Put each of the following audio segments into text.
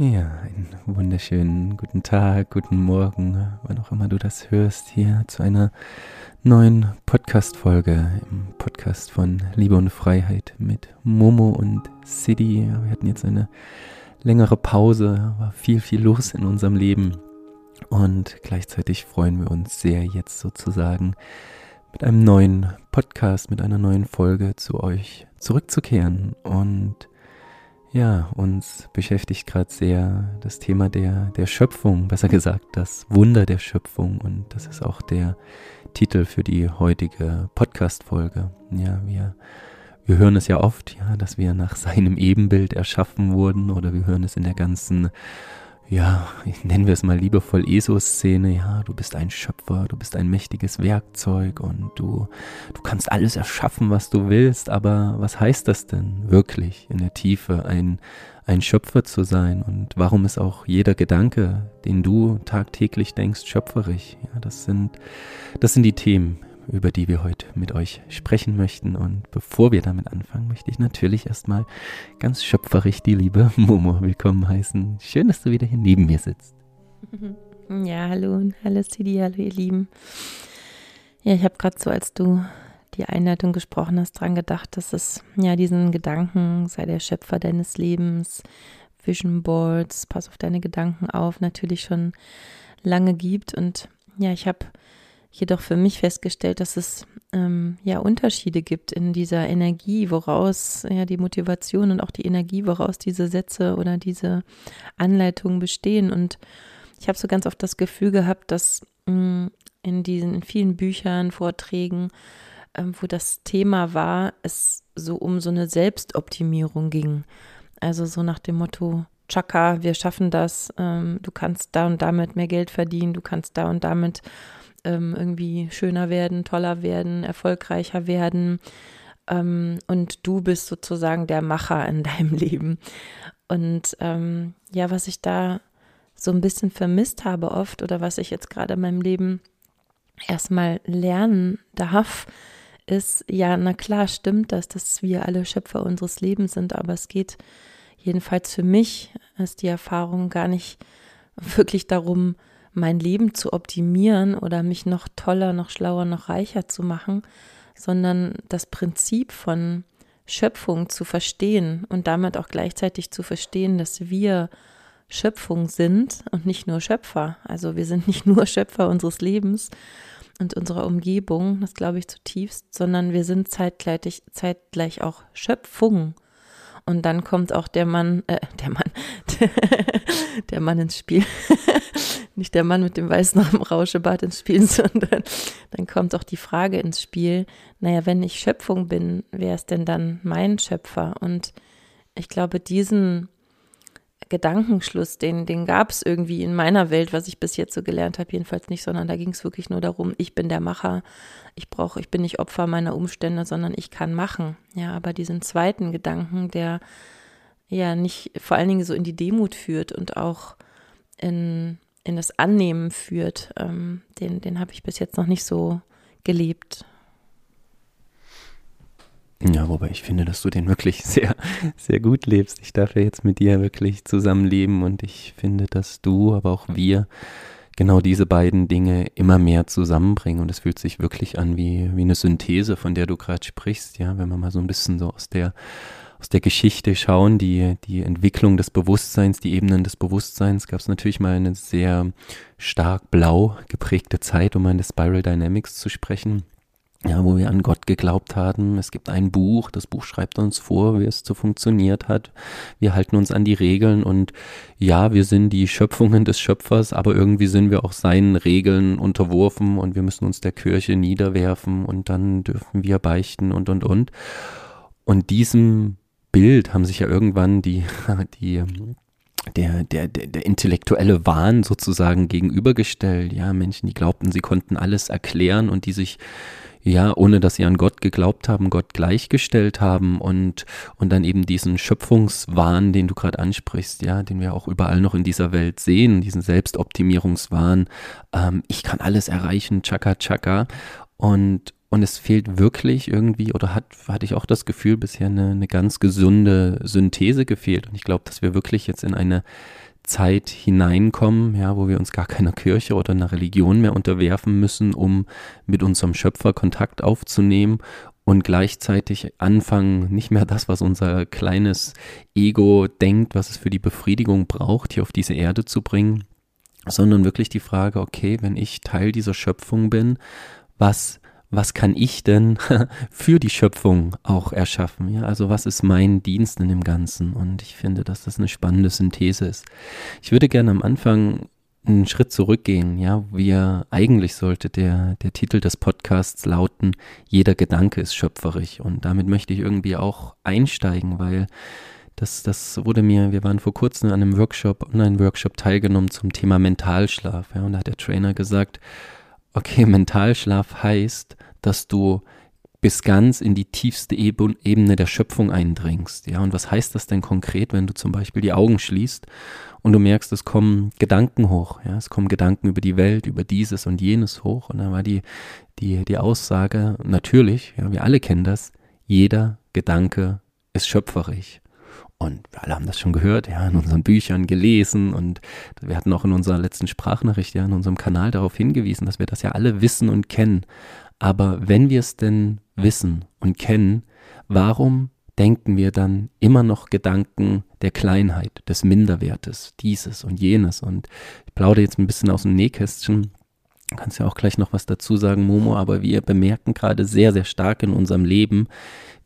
Ja, einen wunderschönen guten Tag, guten Morgen, wann auch immer du das hörst, hier zu einer neuen Podcast-Folge im Podcast von Liebe und Freiheit mit Momo und City. Wir hatten jetzt eine längere Pause, war viel, viel los in unserem Leben und gleichzeitig freuen wir uns sehr, jetzt sozusagen mit einem neuen Podcast, mit einer neuen Folge zu euch zurückzukehren und ja, uns beschäftigt gerade sehr das Thema der, der Schöpfung, besser gesagt das Wunder der Schöpfung und das ist auch der Titel für die heutige Podcast-Folge. Ja, wir, wir hören es ja oft, ja, dass wir nach seinem Ebenbild erschaffen wurden oder wir hören es in der ganzen ja, nennen wir es mal liebevoll ESO-Szene, ja, du bist ein Schöpfer, du bist ein mächtiges Werkzeug und du, du kannst alles erschaffen, was du willst, aber was heißt das denn wirklich in der Tiefe, ein, ein Schöpfer zu sein? Und warum ist auch jeder Gedanke, den du tagtäglich denkst, schöpferisch? Ja, das sind, das sind die Themen, über die wir heute mit euch sprechen möchten. Und bevor wir damit anfangen, möchte ich natürlich erstmal ganz schöpferisch die liebe Momo willkommen heißen. Schön, dass du wieder hier neben mir sitzt. Ja, hallo und hallo Sidi, hallo ihr Lieben. Ja, ich habe gerade so, als du die Einleitung gesprochen hast, dran gedacht, dass es ja diesen Gedanken, sei der Schöpfer deines Lebens, Vision Boards, pass auf deine Gedanken auf, natürlich schon lange gibt. Und ja, ich habe jedoch für mich festgestellt, dass es ähm, ja Unterschiede gibt in dieser Energie, woraus ja die Motivation und auch die Energie, woraus diese Sätze oder diese Anleitungen bestehen. Und ich habe so ganz oft das Gefühl gehabt, dass mh, mm, in diesen vielen Büchern, Vorträgen, ähm, wo das Thema war, es so um so eine Selbstoptimierung ging. Also so nach dem Motto, Chaka, wir schaffen das, ähm, du kannst da und damit mehr Geld verdienen, du kannst da und damit ähm, irgendwie schöner werden, toller werden, erfolgreicher werden. Ähm, und du bist sozusagen der Macher in deinem Leben. Und ähm, ja, was ich da so ein bisschen vermisst habe oft oder was ich jetzt gerade in meinem Leben erstmal lernen darf, ist, ja, na klar stimmt das, dass wir alle Schöpfer unseres Lebens sind, aber es geht jedenfalls für mich, ist die Erfahrung gar nicht wirklich darum, mein Leben zu optimieren oder mich noch toller, noch schlauer, noch reicher zu machen, sondern das Prinzip von Schöpfung zu verstehen und damit auch gleichzeitig zu verstehen, dass wir Schöpfung sind und nicht nur Schöpfer. Also wir sind nicht nur Schöpfer unseres Lebens und unserer Umgebung, das glaube ich zutiefst, sondern wir sind zeitgleich, zeitgleich auch Schöpfung. Und dann kommt auch der Mann, äh, der Mann, der Mann ins Spiel. Nicht der Mann mit dem weißen Rauschebart ins Spiel, sondern dann kommt auch die Frage ins Spiel, naja, wenn ich Schöpfung bin, wer ist denn dann mein Schöpfer? Und ich glaube, diesen Gedankenschluss, den, den gab es irgendwie in meiner Welt, was ich bis jetzt so gelernt habe, jedenfalls nicht, sondern da ging es wirklich nur darum, ich bin der Macher, ich brauche, ich bin nicht Opfer meiner Umstände, sondern ich kann machen. Ja, aber diesen zweiten Gedanken, der ja nicht vor allen Dingen so in die Demut führt und auch in, in das Annehmen führt, ähm, den, den habe ich bis jetzt noch nicht so gelebt. Ja, wobei ich finde, dass du den wirklich sehr, sehr gut lebst. Ich darf ja jetzt mit dir wirklich zusammenleben und ich finde, dass du, aber auch wir, genau diese beiden Dinge immer mehr zusammenbringen und es fühlt sich wirklich an wie, wie eine Synthese, von der du gerade sprichst, ja, wenn man mal so ein bisschen so aus der aus der Geschichte schauen, die, die Entwicklung des Bewusstseins, die Ebenen des Bewusstseins, gab es natürlich mal eine sehr stark blau geprägte Zeit, um an der Spiral Dynamics zu sprechen ja, wo wir an Gott geglaubt haben. Es gibt ein Buch, das Buch schreibt uns vor, wie es so funktioniert hat. Wir halten uns an die Regeln und ja, wir sind die Schöpfungen des Schöpfers, aber irgendwie sind wir auch seinen Regeln unterworfen und wir müssen uns der Kirche niederwerfen und dann dürfen wir beichten und und und. Und diesem Bild haben sich ja irgendwann die, die der, der, der, der intellektuelle Wahn sozusagen gegenübergestellt. Ja, Menschen, die glaubten, sie konnten alles erklären und die sich ja, ohne dass sie an Gott geglaubt haben, Gott gleichgestellt haben und, und dann eben diesen Schöpfungswahn, den du gerade ansprichst, ja, den wir auch überall noch in dieser Welt sehen, diesen Selbstoptimierungswahn, ähm, ich kann alles erreichen, tschakka, tschakka. Und, und es fehlt wirklich irgendwie, oder hat, hatte ich auch das Gefühl, bisher eine, eine ganz gesunde Synthese gefehlt. Und ich glaube, dass wir wirklich jetzt in eine Zeit hineinkommen, ja, wo wir uns gar keiner Kirche oder einer Religion mehr unterwerfen müssen, um mit unserem Schöpfer Kontakt aufzunehmen und gleichzeitig anfangen, nicht mehr das, was unser kleines Ego denkt, was es für die Befriedigung braucht, hier auf diese Erde zu bringen, sondern wirklich die Frage, okay, wenn ich Teil dieser Schöpfung bin, was was kann ich denn für die Schöpfung auch erschaffen? Ja, also was ist mein Dienst in dem Ganzen? Und ich finde, dass das eine spannende Synthese ist. Ich würde gerne am Anfang einen Schritt zurückgehen, ja, wir eigentlich sollte der, der Titel des Podcasts lauten, jeder Gedanke ist schöpferisch und damit möchte ich irgendwie auch einsteigen, weil das, das wurde mir, wir waren vor kurzem an einem Workshop, Online-Workshop teilgenommen zum Thema Mentalschlaf, ja, und da hat der Trainer gesagt, okay, Mentalschlaf heißt, dass du bis ganz in die tiefste Ebene der Schöpfung eindringst. Ja, und was heißt das denn konkret, wenn du zum Beispiel die Augen schließt und du merkst, es kommen Gedanken hoch. Ja, es kommen Gedanken über die Welt, über dieses und jenes hoch. Und dann war die, die, die Aussage, natürlich, ja, wir alle kennen das, jeder Gedanke ist schöpferisch. Und wir alle haben das schon gehört, ja, in unseren Büchern gelesen und wir hatten auch in unserer letzten Sprachnachricht, ja, in unserem Kanal darauf hingewiesen, dass wir das ja alle wissen und kennen. Aber wenn wir es denn wissen und kennen, warum denken wir dann immer noch Gedanken der Kleinheit, des Minderwertes, dieses und jenes? Und ich plaudere jetzt ein bisschen aus dem Nähkästchen. Kannst ja auch gleich noch was dazu sagen, Momo, aber wir bemerken gerade sehr, sehr stark in unserem Leben,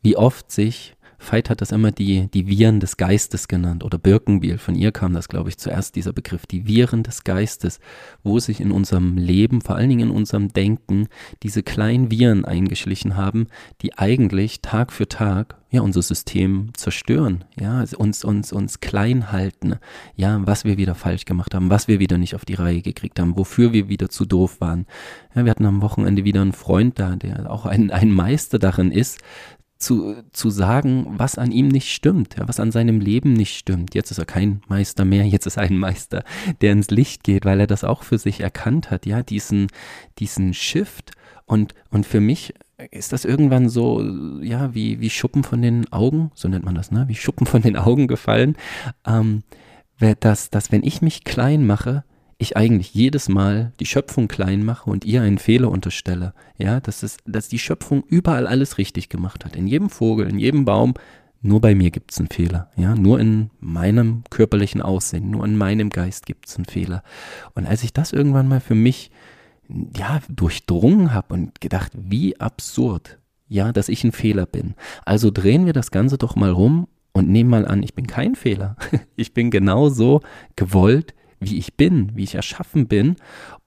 wie oft sich Veit hat das immer die, die Viren des Geistes genannt oder Birkenbiel. Von ihr kam das, glaube ich, zuerst dieser Begriff. Die Viren des Geistes, wo sich in unserem Leben, vor allen Dingen in unserem Denken, diese kleinen Viren eingeschlichen haben, die eigentlich Tag für Tag ja, unser System zerstören, ja, uns, uns, uns klein halten, ja, was wir wieder falsch gemacht haben, was wir wieder nicht auf die Reihe gekriegt haben, wofür wir wieder zu doof waren. Ja, wir hatten am Wochenende wieder einen Freund da, der auch ein, ein Meister darin ist, zu, zu sagen, was an ihm nicht stimmt, ja, was an seinem Leben nicht stimmt. Jetzt ist er kein Meister mehr, jetzt ist er ein Meister, der ins Licht geht, weil er das auch für sich erkannt hat, ja, diesen, diesen Shift. Und, und für mich ist das irgendwann so, ja, wie, wie Schuppen von den Augen, so nennt man das, ne, wie Schuppen von den Augen gefallen, ähm, dass, dass wenn ich mich klein mache, ich eigentlich jedes Mal die Schöpfung klein mache und ihr einen Fehler unterstelle. Ja, dass, es, dass die Schöpfung überall alles richtig gemacht hat. In jedem Vogel, in jedem Baum. Nur bei mir gibt es einen Fehler. Ja, nur in meinem körperlichen Aussehen, nur in meinem Geist gibt es einen Fehler. Und als ich das irgendwann mal für mich ja, durchdrungen habe und gedacht, wie absurd, ja, dass ich ein Fehler bin. Also drehen wir das Ganze doch mal rum und nehmen mal an, ich bin kein Fehler. Ich bin genauso gewollt, wie ich bin, wie ich erschaffen bin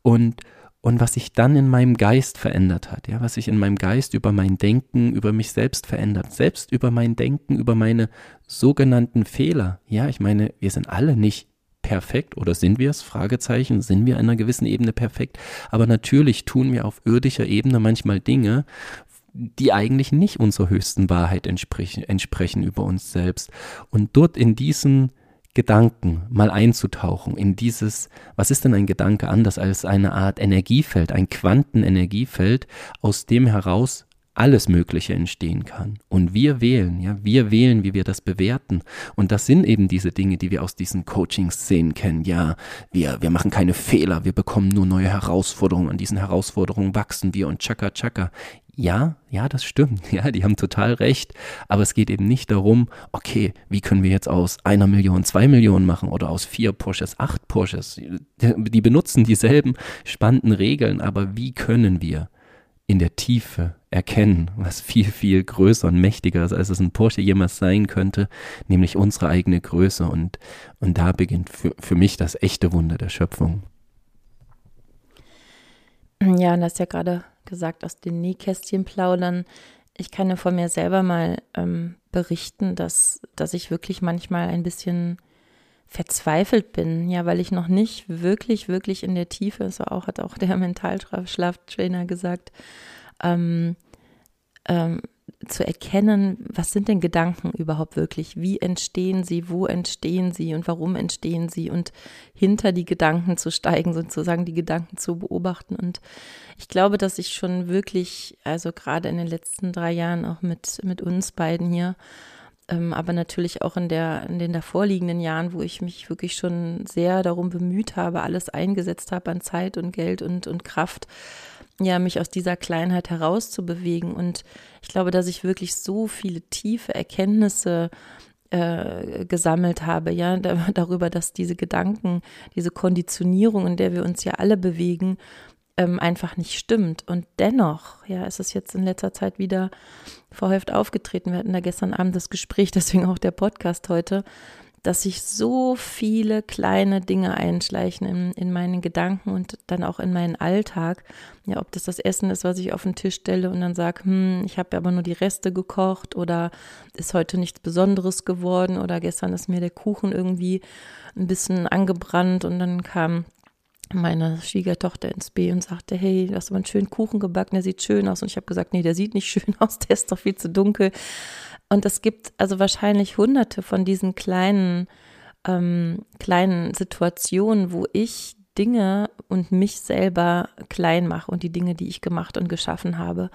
und, und was sich dann in meinem Geist verändert hat, ja, was sich in meinem Geist über mein Denken, über mich selbst verändert, selbst über mein Denken, über meine sogenannten Fehler. Ja, ich meine, wir sind alle nicht perfekt oder sind wir es? Fragezeichen, sind wir einer gewissen Ebene perfekt? Aber natürlich tun wir auf irdischer Ebene manchmal Dinge, die eigentlich nicht unserer höchsten Wahrheit entsprechen, entsprechen über uns selbst. Und dort in diesen Gedanken mal einzutauchen in dieses, was ist denn ein Gedanke anders als eine Art Energiefeld, ein Quantenenergiefeld, aus dem heraus alles Mögliche entstehen kann. Und wir wählen, ja, wir wählen, wie wir das bewerten. Und das sind eben diese Dinge, die wir aus diesen Coaching-Szenen kennen. Ja, wir, wir machen keine Fehler, wir bekommen nur neue Herausforderungen. An diesen Herausforderungen wachsen wir und tschakka, tschakka ja, ja, das stimmt, ja, die haben total recht, aber es geht eben nicht darum, okay, wie können wir jetzt aus einer Million zwei Millionen machen oder aus vier Porsches acht Porsches. Die benutzen dieselben spannenden Regeln, aber wie können wir in der Tiefe erkennen, was viel, viel größer und mächtiger ist, als es ein Porsche jemals sein könnte, nämlich unsere eigene Größe und, und da beginnt für, für mich das echte Wunder der Schöpfung. Ja, und das ist ja gerade gesagt, aus den Nähkästchen plaudern. Ich kann ja von mir selber mal ähm, berichten, dass, dass ich wirklich manchmal ein bisschen verzweifelt bin, ja, weil ich noch nicht wirklich, wirklich in der Tiefe, so auch hat auch der Mentalschlaftrainer gesagt, ähm, ähm, zu erkennen, was sind denn Gedanken überhaupt wirklich? Wie entstehen sie? Wo entstehen sie? Und warum entstehen sie? Und hinter die Gedanken zu steigen, sozusagen die Gedanken zu beobachten. Und ich glaube, dass ich schon wirklich, also gerade in den letzten drei Jahren auch mit, mit uns beiden hier, ähm, aber natürlich auch in, der, in den davorliegenden Jahren, wo ich mich wirklich schon sehr darum bemüht habe, alles eingesetzt habe an Zeit und Geld und, und Kraft, ja, mich aus dieser Kleinheit herauszubewegen. Und ich glaube, dass ich wirklich so viele tiefe Erkenntnisse äh, gesammelt habe, ja, da, darüber, dass diese Gedanken, diese Konditionierung, in der wir uns ja alle bewegen, ähm, einfach nicht stimmt. Und dennoch, ja, ist es jetzt in letzter Zeit wieder verhäuft aufgetreten. Wir hatten da gestern Abend das Gespräch, deswegen auch der Podcast heute, dass sich so viele kleine Dinge einschleichen in, in meinen Gedanken und dann auch in meinen Alltag. Ja, ob das das Essen ist, was ich auf den Tisch stelle und dann sage, hm, ich habe aber nur die Reste gekocht oder ist heute nichts Besonderes geworden oder gestern ist mir der Kuchen irgendwie ein bisschen angebrannt und dann kam meine Schwiegertochter ins B und sagte, hey, du hast aber einen schönen Kuchen gebacken, der sieht schön aus. Und ich habe gesagt, nee, der sieht nicht schön aus, der ist doch viel zu dunkel. Und es gibt also wahrscheinlich hunderte von diesen kleinen, ähm, kleinen Situationen, wo ich Dinge und mich selber klein mache und die Dinge, die ich gemacht und geschaffen habe.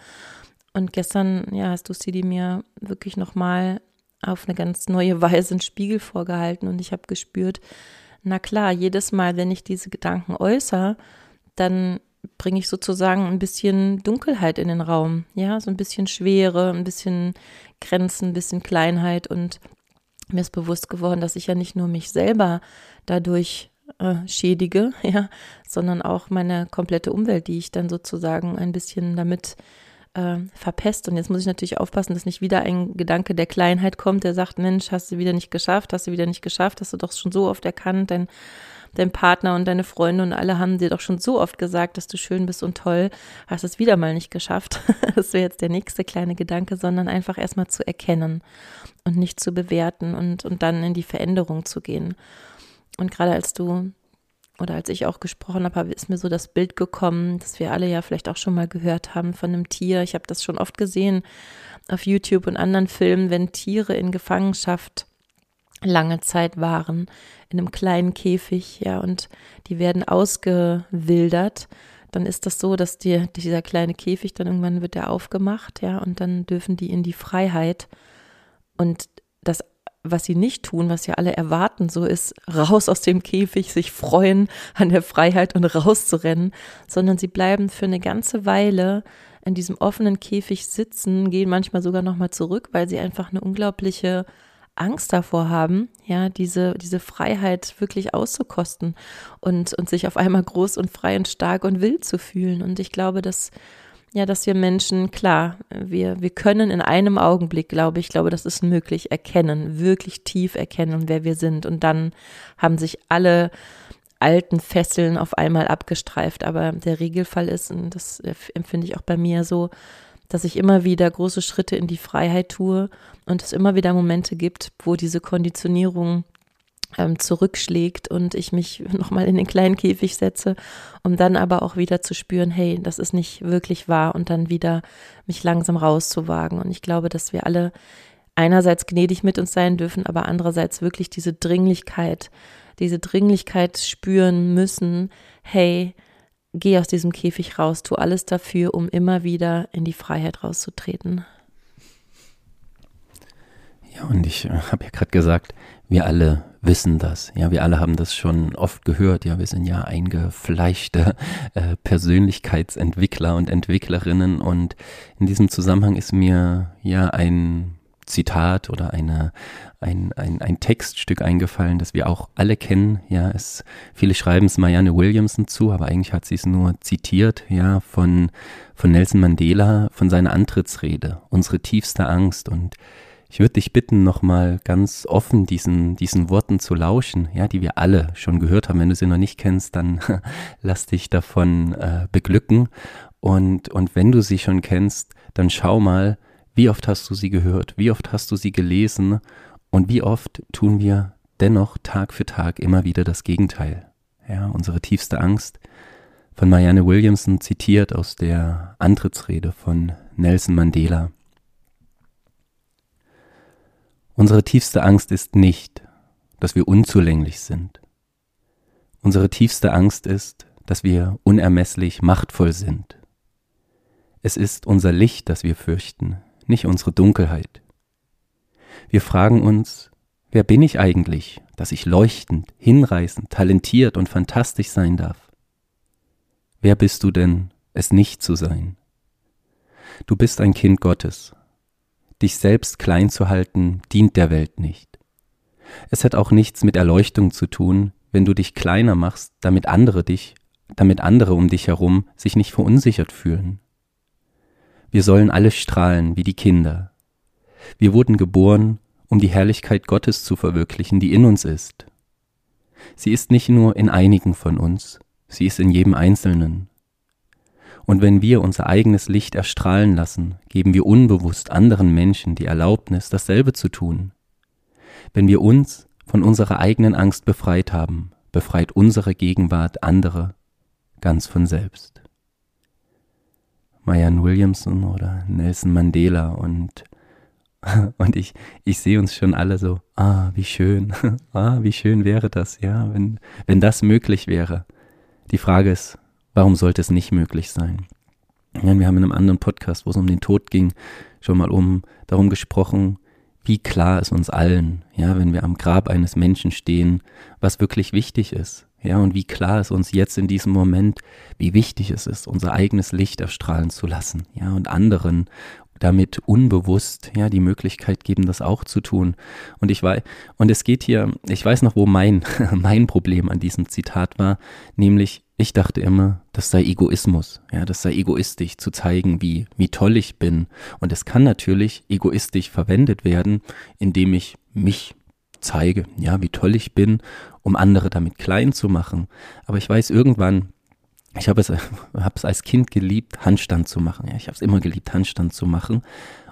Und gestern, ja, hast du sie die mir wirklich nochmal auf eine ganz neue Weise einen Spiegel vorgehalten und ich habe gespürt, na klar, jedes Mal, wenn ich diese Gedanken äußere, dann bringe ich sozusagen ein bisschen Dunkelheit in den Raum, ja, so ein bisschen Schwere, ein bisschen Grenzen, ein bisschen Kleinheit und mir ist bewusst geworden, dass ich ja nicht nur mich selber dadurch äh, schädige, ja, sondern auch meine komplette Umwelt, die ich dann sozusagen ein bisschen damit verpest. Und jetzt muss ich natürlich aufpassen, dass nicht wieder ein Gedanke der Kleinheit kommt, der sagt, Mensch, hast du wieder nicht geschafft, hast du wieder nicht geschafft, hast du doch schon so oft erkannt, dein, dein Partner und deine Freunde und alle haben dir doch schon so oft gesagt, dass du schön bist und toll, hast es wieder mal nicht geschafft. das wäre jetzt der nächste kleine Gedanke, sondern einfach erstmal zu erkennen und nicht zu bewerten und, und dann in die Veränderung zu gehen. Und gerade als du oder als ich auch gesprochen habe, ist mir so das Bild gekommen, das wir alle ja vielleicht auch schon mal gehört haben von einem Tier. Ich habe das schon oft gesehen auf YouTube und anderen Filmen, wenn Tiere in Gefangenschaft lange Zeit waren, in einem kleinen Käfig, ja, und die werden ausgewildert, dann ist das so, dass die, dieser kleine Käfig dann irgendwann wird der aufgemacht, ja, und dann dürfen die in die Freiheit. Und das was sie nicht tun, was ja alle erwarten, so ist raus aus dem Käfig, sich freuen an der Freiheit und rauszurennen, sondern sie bleiben für eine ganze Weile in diesem offenen Käfig sitzen, gehen manchmal sogar nochmal zurück, weil sie einfach eine unglaubliche Angst davor haben, ja, diese, diese Freiheit wirklich auszukosten und, und sich auf einmal groß und frei und stark und wild zu fühlen. Und ich glaube, dass ja, dass wir Menschen, klar, wir, wir können in einem Augenblick, glaube ich, glaube, das ist möglich, erkennen, wirklich tief erkennen, wer wir sind. Und dann haben sich alle alten Fesseln auf einmal abgestreift. Aber der Regelfall ist, und das empfinde ich auch bei mir so, dass ich immer wieder große Schritte in die Freiheit tue und es immer wieder Momente gibt, wo diese Konditionierung ähm, zurückschlägt und ich mich nochmal in den kleinen Käfig setze, um dann aber auch wieder zu spüren, hey, das ist nicht wirklich wahr und dann wieder mich langsam rauszuwagen. Und ich glaube, dass wir alle einerseits gnädig mit uns sein dürfen, aber andererseits wirklich diese Dringlichkeit, diese Dringlichkeit spüren müssen, hey, geh aus diesem Käfig raus, tu alles dafür, um immer wieder in die Freiheit rauszutreten. Ja, und ich äh, habe ja gerade gesagt, wir alle wissen das. Ja, wir alle haben das schon oft gehört. Ja, wir sind ja eingefleischte äh, Persönlichkeitsentwickler und Entwicklerinnen. Und in diesem Zusammenhang ist mir ja ein Zitat oder eine, ein, ein, ein Textstück eingefallen, das wir auch alle kennen. Ja, es, viele schreiben es Marianne Williamson zu, aber eigentlich hat sie es nur zitiert, ja, von, von Nelson Mandela, von seiner Antrittsrede, unsere tiefste Angst. Und ich würde dich bitten, nochmal ganz offen diesen, diesen Worten zu lauschen, ja, die wir alle schon gehört haben. Wenn du sie noch nicht kennst, dann lass dich davon äh, beglücken. Und, und wenn du sie schon kennst, dann schau mal, wie oft hast du sie gehört, wie oft hast du sie gelesen und wie oft tun wir dennoch Tag für Tag immer wieder das Gegenteil. Ja, unsere tiefste Angst von Marianne Williamson zitiert aus der Antrittsrede von Nelson Mandela. Unsere tiefste Angst ist nicht, dass wir unzulänglich sind. Unsere tiefste Angst ist, dass wir unermesslich machtvoll sind. Es ist unser Licht, das wir fürchten, nicht unsere Dunkelheit. Wir fragen uns, wer bin ich eigentlich, dass ich leuchtend, hinreißend, talentiert und fantastisch sein darf? Wer bist du denn, es nicht zu sein? Du bist ein Kind Gottes. Dich selbst klein zu halten, dient der Welt nicht. Es hat auch nichts mit Erleuchtung zu tun, wenn du dich kleiner machst, damit andere dich, damit andere um dich herum sich nicht verunsichert fühlen. Wir sollen alle strahlen wie die Kinder. Wir wurden geboren, um die Herrlichkeit Gottes zu verwirklichen, die in uns ist. Sie ist nicht nur in einigen von uns, sie ist in jedem Einzelnen. Und wenn wir unser eigenes Licht erstrahlen lassen, geben wir unbewusst anderen Menschen die Erlaubnis, dasselbe zu tun. Wenn wir uns von unserer eigenen Angst befreit haben, befreit unsere Gegenwart andere ganz von selbst. Marianne Williamson oder Nelson Mandela und und ich, ich sehe uns schon alle so, ah, wie schön, ah, wie schön wäre das, ja, wenn, wenn das möglich wäre. Die Frage ist, warum sollte es nicht möglich sein? Ja, wir haben in einem anderen Podcast, wo es um den Tod ging, schon mal um darum gesprochen, wie klar ist uns allen, ja, wenn wir am Grab eines Menschen stehen, was wirklich wichtig ist, ja, und wie klar ist uns jetzt in diesem Moment, wie wichtig es ist, unser eigenes Licht erstrahlen zu lassen, ja, und anderen damit unbewusst ja die Möglichkeit geben, das auch zu tun. Und ich weiß, und es geht hier, ich weiß noch, wo mein, mein Problem an diesem Zitat war, nämlich ich dachte immer, das sei Egoismus, ja, das sei egoistisch zu zeigen, wie, wie toll ich bin. Und es kann natürlich egoistisch verwendet werden, indem ich mich zeige, ja, wie toll ich bin, um andere damit klein zu machen. Aber ich weiß irgendwann, ich habe es, hab es als Kind geliebt, Handstand zu machen. Ja, ich habe es immer geliebt, Handstand zu machen.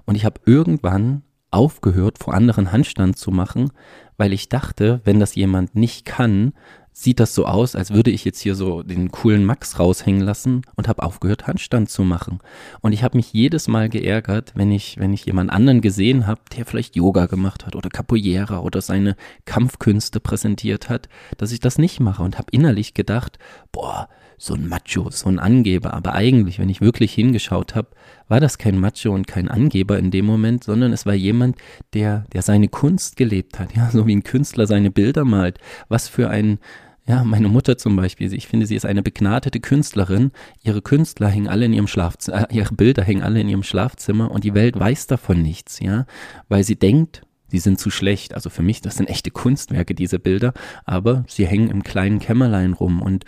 Und ich habe irgendwann aufgehört, vor anderen Handstand zu machen, weil ich dachte, wenn das jemand nicht kann, sieht das so aus, als würde ich jetzt hier so den coolen Max raushängen lassen und habe aufgehört, Handstand zu machen. Und ich habe mich jedes Mal geärgert, wenn ich, wenn ich jemand anderen gesehen habe, der vielleicht Yoga gemacht hat oder Capoeira oder seine Kampfkünste präsentiert hat, dass ich das nicht mache und habe innerlich gedacht, boah, so ein Macho, so ein Angeber. Aber eigentlich, wenn ich wirklich hingeschaut habe, war das kein Macho und kein Angeber in dem Moment, sondern es war jemand, der, der seine Kunst gelebt hat. Ja, so wie ein Künstler seine Bilder malt. Was für ein, ja, meine Mutter zum Beispiel, ich finde, sie ist eine begnadete Künstlerin. Ihre Künstler hängen alle in ihrem Schlafzimmer, äh, ihre Bilder hängen alle in ihrem Schlafzimmer und die Welt weiß davon nichts, ja, weil sie denkt, sie sind zu schlecht. Also für mich, das sind echte Kunstwerke, diese Bilder, aber sie hängen im kleinen Kämmerlein rum und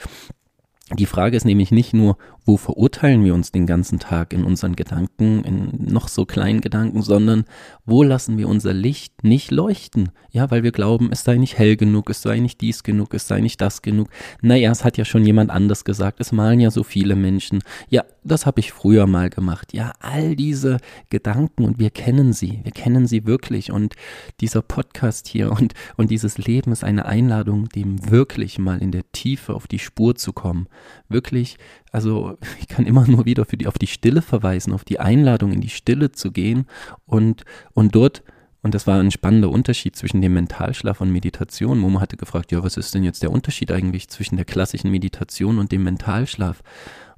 die Frage ist nämlich nicht nur, wo verurteilen wir uns den ganzen Tag in unseren Gedanken, in noch so kleinen Gedanken, sondern wo lassen wir unser Licht nicht leuchten? Ja, weil wir glauben, es sei nicht hell genug, es sei nicht dies genug, es sei nicht das genug. Naja, es hat ja schon jemand anders gesagt, es malen ja so viele Menschen. Ja, das habe ich früher mal gemacht. Ja, all diese Gedanken und wir kennen sie, wir kennen sie wirklich und dieser Podcast hier und, und dieses Leben ist eine Einladung, dem wirklich mal in der Tiefe auf die Spur zu kommen. Wirklich also ich kann immer nur wieder für die, auf die Stille verweisen, auf die Einladung in die Stille zu gehen und, und dort, und das war ein spannender Unterschied zwischen dem Mentalschlaf und Meditation. Momo hatte gefragt, ja, was ist denn jetzt der Unterschied eigentlich zwischen der klassischen Meditation und dem Mentalschlaf?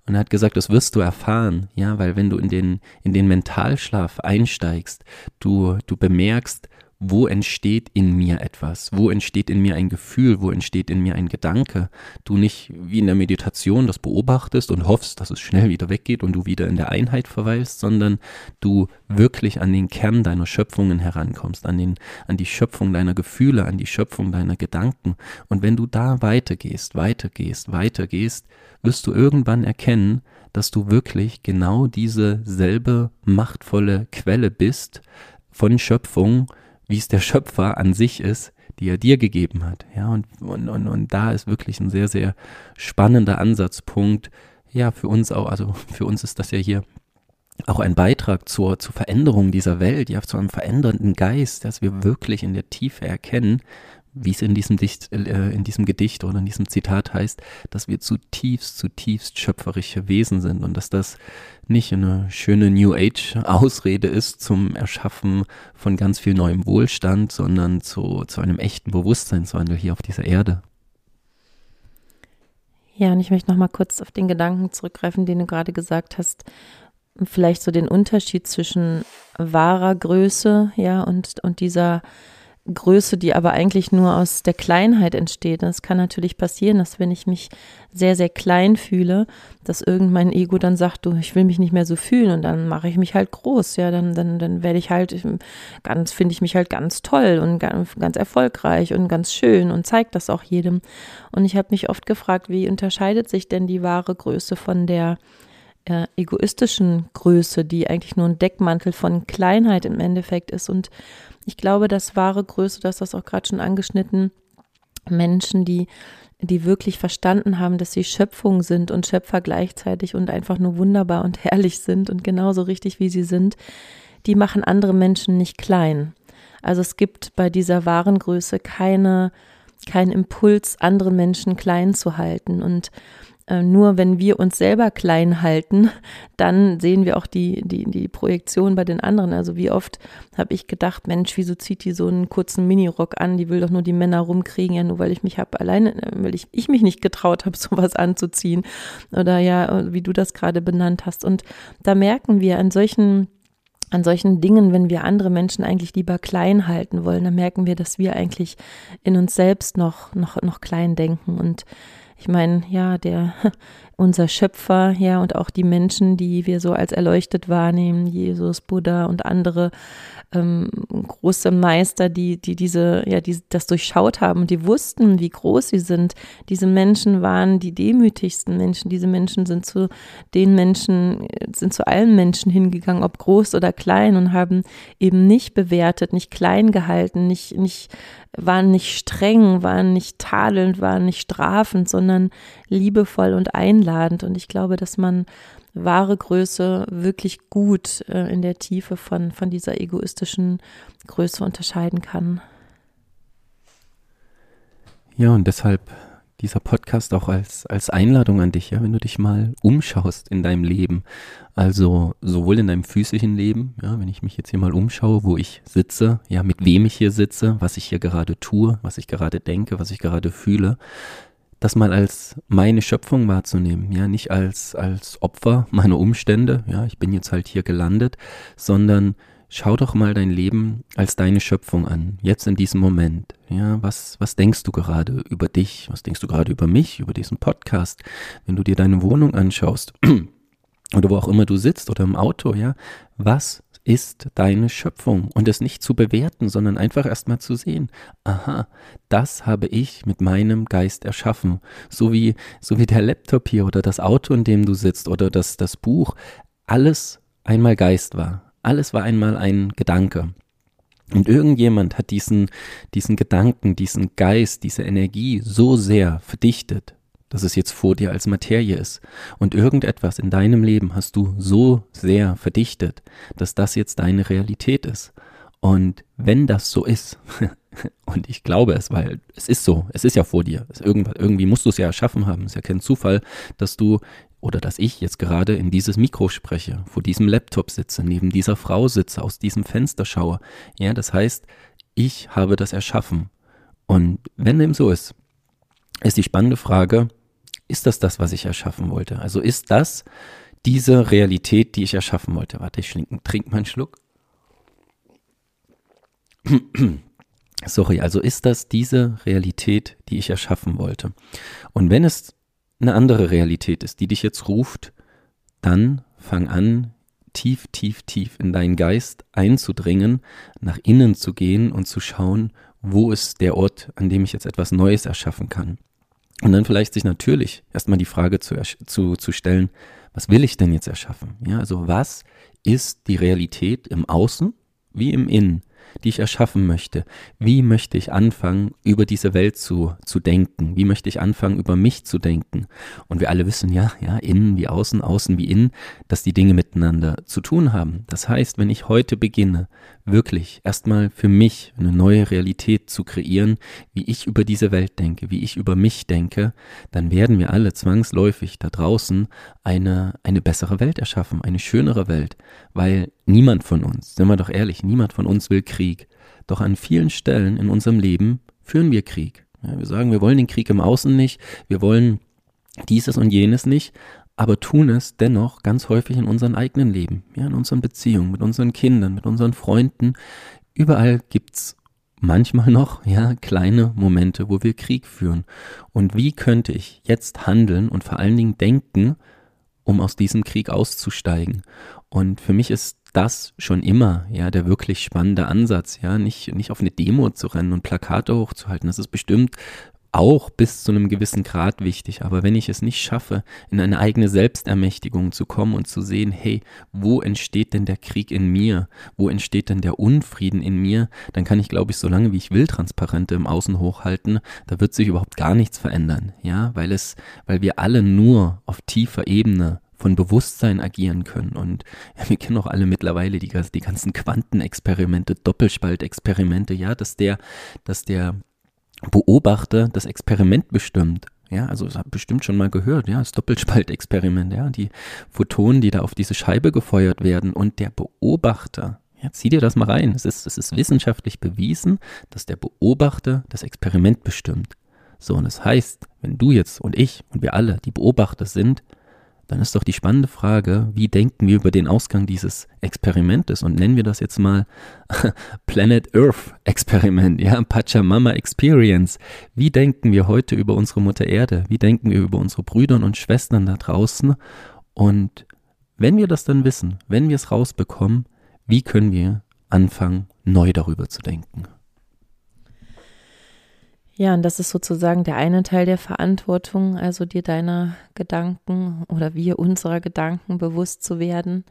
Und er hat gesagt, das wirst du erfahren, ja, weil wenn du in den, in den Mentalschlaf einsteigst, du, du bemerkst, wo entsteht in mir etwas, wo entsteht in mir ein Gefühl, wo entsteht in mir ein Gedanke. Du nicht wie in der Meditation das beobachtest und hoffst, dass es schnell wieder weggeht und du wieder in der Einheit verweilst, sondern du wirklich an den Kern deiner Schöpfungen herankommst, an, den, an die Schöpfung deiner Gefühle, an die Schöpfung deiner Gedanken. Und wenn du da weitergehst, weitergehst, weitergehst, wirst du irgendwann erkennen, dass du wirklich genau diese selbe machtvolle Quelle bist von Schöpfung, wie es der Schöpfer an sich ist, die er dir gegeben hat. Ja, und, und, und, und da ist wirklich ein sehr, sehr spannender Ansatzpunkt. Ja, für uns auch, also für uns ist das ja hier auch ein Beitrag zur, zur Veränderung dieser Welt, ja, zu einem verändernden Geist, dass wir wirklich in der Tiefe erkennen, wie es in diesem, Dicht, äh, in diesem Gedicht oder in diesem Zitat heißt, dass wir zutiefst, zutiefst schöpferische Wesen sind und dass das nicht eine schöne New Age Ausrede ist zum Erschaffen von ganz viel neuem Wohlstand, sondern zu, zu einem echten Bewusstseinswandel hier auf dieser Erde. Ja, und ich möchte noch mal kurz auf den Gedanken zurückgreifen, den du gerade gesagt hast, vielleicht so den Unterschied zwischen wahrer Größe, ja, und, und dieser Größe, die aber eigentlich nur aus der Kleinheit entsteht. Das kann natürlich passieren, dass wenn ich mich sehr, sehr klein fühle, dass irgendein Ego dann sagt, du, ich will mich nicht mehr so fühlen und dann mache ich mich halt groß, ja, dann, dann, dann werde ich halt ganz, finde ich mich halt ganz toll und ganz, ganz erfolgreich und ganz schön und zeige das auch jedem. Und ich habe mich oft gefragt, wie unterscheidet sich denn die wahre Größe von der äh, egoistischen Größe, die eigentlich nur ein Deckmantel von Kleinheit im Endeffekt ist und ich glaube, dass wahre Größe, du hast das auch gerade schon angeschnitten, Menschen, die, die wirklich verstanden haben, dass sie Schöpfung sind und Schöpfer gleichzeitig und einfach nur wunderbar und herrlich sind und genauso richtig, wie sie sind, die machen andere Menschen nicht klein. Also es gibt bei dieser wahren Größe keine, keinen Impuls, andere Menschen klein zu halten. Und nur wenn wir uns selber klein halten, dann sehen wir auch die, die, die Projektion bei den anderen. Also wie oft habe ich gedacht, Mensch, wieso zieht die so einen kurzen Minirock an? Die will doch nur die Männer rumkriegen, ja, nur weil ich mich habe alleine, äh, weil ich, ich mich nicht getraut habe, sowas anzuziehen. Oder ja, wie du das gerade benannt hast. Und da merken wir an solchen an solchen Dingen, wenn wir andere Menschen eigentlich lieber klein halten wollen, dann merken wir, dass wir eigentlich in uns selbst noch, noch, noch klein denken. Und ich meine, ja, der, unser Schöpfer, ja, und auch die Menschen, die wir so als erleuchtet wahrnehmen, Jesus, Buddha und andere ähm, große Meister, die, die diese, ja, die das durchschaut haben, die wussten, wie groß sie sind. Diese Menschen waren die demütigsten Menschen. Diese Menschen sind zu den Menschen, sind zu allen Menschen hingegangen, ob groß oder klein, und haben eben nicht bewertet, nicht klein gehalten, nicht, nicht waren nicht streng, waren nicht tadelnd, waren nicht strafend, sondern liebevoll und einladend. Und ich glaube, dass man wahre Größe wirklich gut äh, in der Tiefe von, von dieser egoistischen Größe unterscheiden kann. Ja, und deshalb dieser Podcast auch als, als Einladung an dich, ja, wenn du dich mal umschaust in deinem Leben. Also sowohl in deinem physischen Leben, ja, wenn ich mich jetzt hier mal umschaue, wo ich sitze, ja, mit wem ich hier sitze, was ich hier gerade tue, was ich gerade denke, was ich gerade fühle, das mal als meine Schöpfung wahrzunehmen, ja, nicht als, als Opfer meiner Umstände, ja, ich bin jetzt halt hier gelandet, sondern schau doch mal dein Leben als deine Schöpfung an, jetzt in diesem Moment. Ja, was, was denkst du gerade über dich? Was denkst du gerade über mich, über diesen Podcast? Wenn du dir deine Wohnung anschaust oder wo auch immer du sitzt oder im Auto, ja, was ist deine Schöpfung. Und es nicht zu bewerten, sondern einfach erstmal zu sehen, aha, das habe ich mit meinem Geist erschaffen, so wie so wie der Laptop hier oder das Auto, in dem du sitzt oder das das Buch, alles einmal Geist war, alles war einmal ein Gedanke. Und irgendjemand hat diesen, diesen Gedanken, diesen Geist, diese Energie so sehr verdichtet, dass es jetzt vor dir als Materie ist. Und irgendetwas in deinem Leben hast du so sehr verdichtet, dass das jetzt deine Realität ist. Und wenn das so ist, und ich glaube es, weil es ist so, es ist ja vor dir, es irgendwie musst du es ja erschaffen haben, es ist ja kein Zufall, dass du oder dass ich jetzt gerade in dieses Mikro spreche, vor diesem Laptop sitze, neben dieser Frau sitze, aus diesem Fenster schaue. Ja, das heißt, ich habe das erschaffen. Und wenn dem so ist, ist die spannende Frage, ist das das, was ich erschaffen wollte? Also ist das diese Realität, die ich erschaffen wollte? Warte, ich trinke mal einen Schluck. Sorry, also ist das diese Realität, die ich erschaffen wollte? Und wenn es eine andere Realität ist, die dich jetzt ruft, dann fang an, tief, tief, tief in deinen Geist einzudringen, nach innen zu gehen und zu schauen, wo ist der Ort, an dem ich jetzt etwas Neues erschaffen kann. Und dann vielleicht sich natürlich erstmal die Frage zu, zu, zu stellen, was will ich denn jetzt erschaffen? Ja, also was ist die Realität im Außen wie im Innen? Die ich erschaffen möchte. Wie möchte ich anfangen, über diese Welt zu, zu denken? Wie möchte ich anfangen, über mich zu denken? Und wir alle wissen ja, ja, innen wie außen, außen wie innen, dass die Dinge miteinander zu tun haben. Das heißt, wenn ich heute beginne, wirklich erstmal für mich eine neue Realität zu kreieren, wie ich über diese Welt denke, wie ich über mich denke, dann werden wir alle zwangsläufig da draußen eine, eine bessere Welt erschaffen, eine schönere Welt, weil niemand von uns, sind wir doch ehrlich, niemand von uns will Krieg. Doch an vielen Stellen in unserem Leben führen wir Krieg. Ja, wir sagen, wir wollen den Krieg im Außen nicht, wir wollen dieses und jenes nicht, aber tun es dennoch ganz häufig in unserem eigenen Leben, ja, in unseren Beziehungen, mit unseren Kindern, mit unseren Freunden. Überall gibt's manchmal noch, ja, kleine Momente, wo wir Krieg führen. Und wie könnte ich jetzt handeln und vor allen Dingen denken, um aus diesem Krieg auszusteigen? Und für mich ist das schon immer, ja, der wirklich spannende Ansatz, ja, nicht, nicht auf eine Demo zu rennen und Plakate hochzuhalten. Das ist bestimmt auch bis zu einem gewissen Grad wichtig. Aber wenn ich es nicht schaffe, in eine eigene Selbstermächtigung zu kommen und zu sehen, hey, wo entsteht denn der Krieg in mir? Wo entsteht denn der Unfrieden in mir? Dann kann ich, glaube ich, so lange wie ich will, Transparente im Außen hochhalten. Da wird sich überhaupt gar nichts verändern. Ja, weil es, weil wir alle nur auf tiefer Ebene von Bewusstsein agieren können. Und ja, wir kennen auch alle mittlerweile die, die ganzen Quantenexperimente, Doppelspaltexperimente, ja, dass der, dass der Beobachter das Experiment bestimmt. Ja, also das hat bestimmt schon mal gehört, ja, das Doppelspaltexperiment, ja, die Photonen, die da auf diese Scheibe gefeuert werden und der Beobachter, ja, zieh dir das mal rein. Es ist, es ist wissenschaftlich bewiesen, dass der Beobachter das Experiment bestimmt. So, und das heißt, wenn du jetzt und ich und wir alle die Beobachter sind, dann ist doch die spannende Frage, wie denken wir über den Ausgang dieses Experimentes und nennen wir das jetzt mal Planet Earth Experiment, ja, Pachamama Experience. Wie denken wir heute über unsere Mutter Erde? Wie denken wir über unsere Brüder und Schwestern da draußen? Und wenn wir das dann wissen, wenn wir es rausbekommen, wie können wir anfangen, neu darüber zu denken? Ja, und das ist sozusagen der eine Teil der Verantwortung, also dir deiner Gedanken oder wir unserer Gedanken bewusst zu werden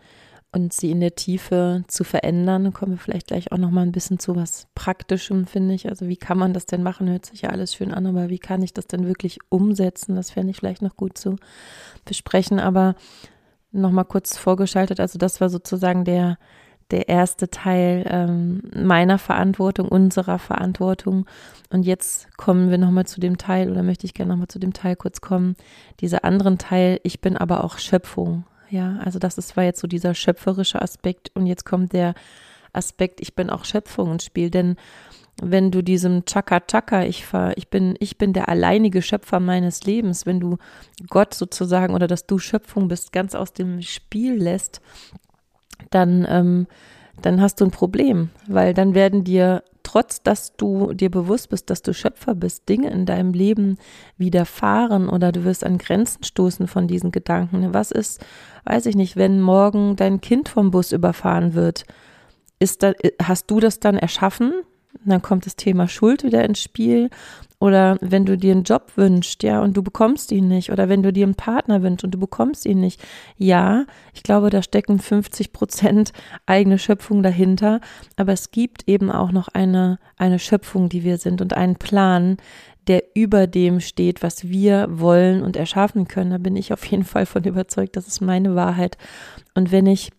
und sie in der Tiefe zu verändern. Kommen wir vielleicht gleich auch noch mal ein bisschen zu was Praktischem, finde ich. Also wie kann man das denn machen? Hört sich ja alles schön an, aber wie kann ich das denn wirklich umsetzen? Das fände ich vielleicht noch gut zu besprechen. Aber noch mal kurz vorgeschaltet. Also das war sozusagen der der erste Teil ähm, meiner Verantwortung, unserer Verantwortung. Und jetzt kommen wir nochmal zu dem Teil, oder möchte ich gerne nochmal zu dem Teil kurz kommen, dieser anderen Teil, ich bin aber auch Schöpfung. Ja, also das ist, war jetzt so dieser schöpferische Aspekt. Und jetzt kommt der Aspekt, ich bin auch Schöpfung ins Spiel. Denn wenn du diesem Chaka Chaka, ich, ich bin, ich bin der alleinige Schöpfer meines Lebens, wenn du Gott sozusagen oder dass du Schöpfung bist, ganz aus dem Spiel lässt, dann, ähm, dann hast du ein Problem, weil dann werden dir, trotz dass du dir bewusst bist, dass du Schöpfer bist, Dinge in deinem Leben widerfahren oder du wirst an Grenzen stoßen von diesen Gedanken. Was ist, weiß ich nicht, wenn morgen dein Kind vom Bus überfahren wird? Ist da, hast du das dann erschaffen? Dann kommt das Thema Schuld wieder ins Spiel. Oder wenn du dir einen Job wünschst, ja, und du bekommst ihn nicht. Oder wenn du dir einen Partner wünschst und du bekommst ihn nicht. Ja, ich glaube, da stecken 50 Prozent eigene Schöpfung dahinter. Aber es gibt eben auch noch eine, eine Schöpfung, die wir sind und einen Plan, der über dem steht, was wir wollen und erschaffen können. Da bin ich auf jeden Fall von überzeugt. Das ist meine Wahrheit. Und wenn ich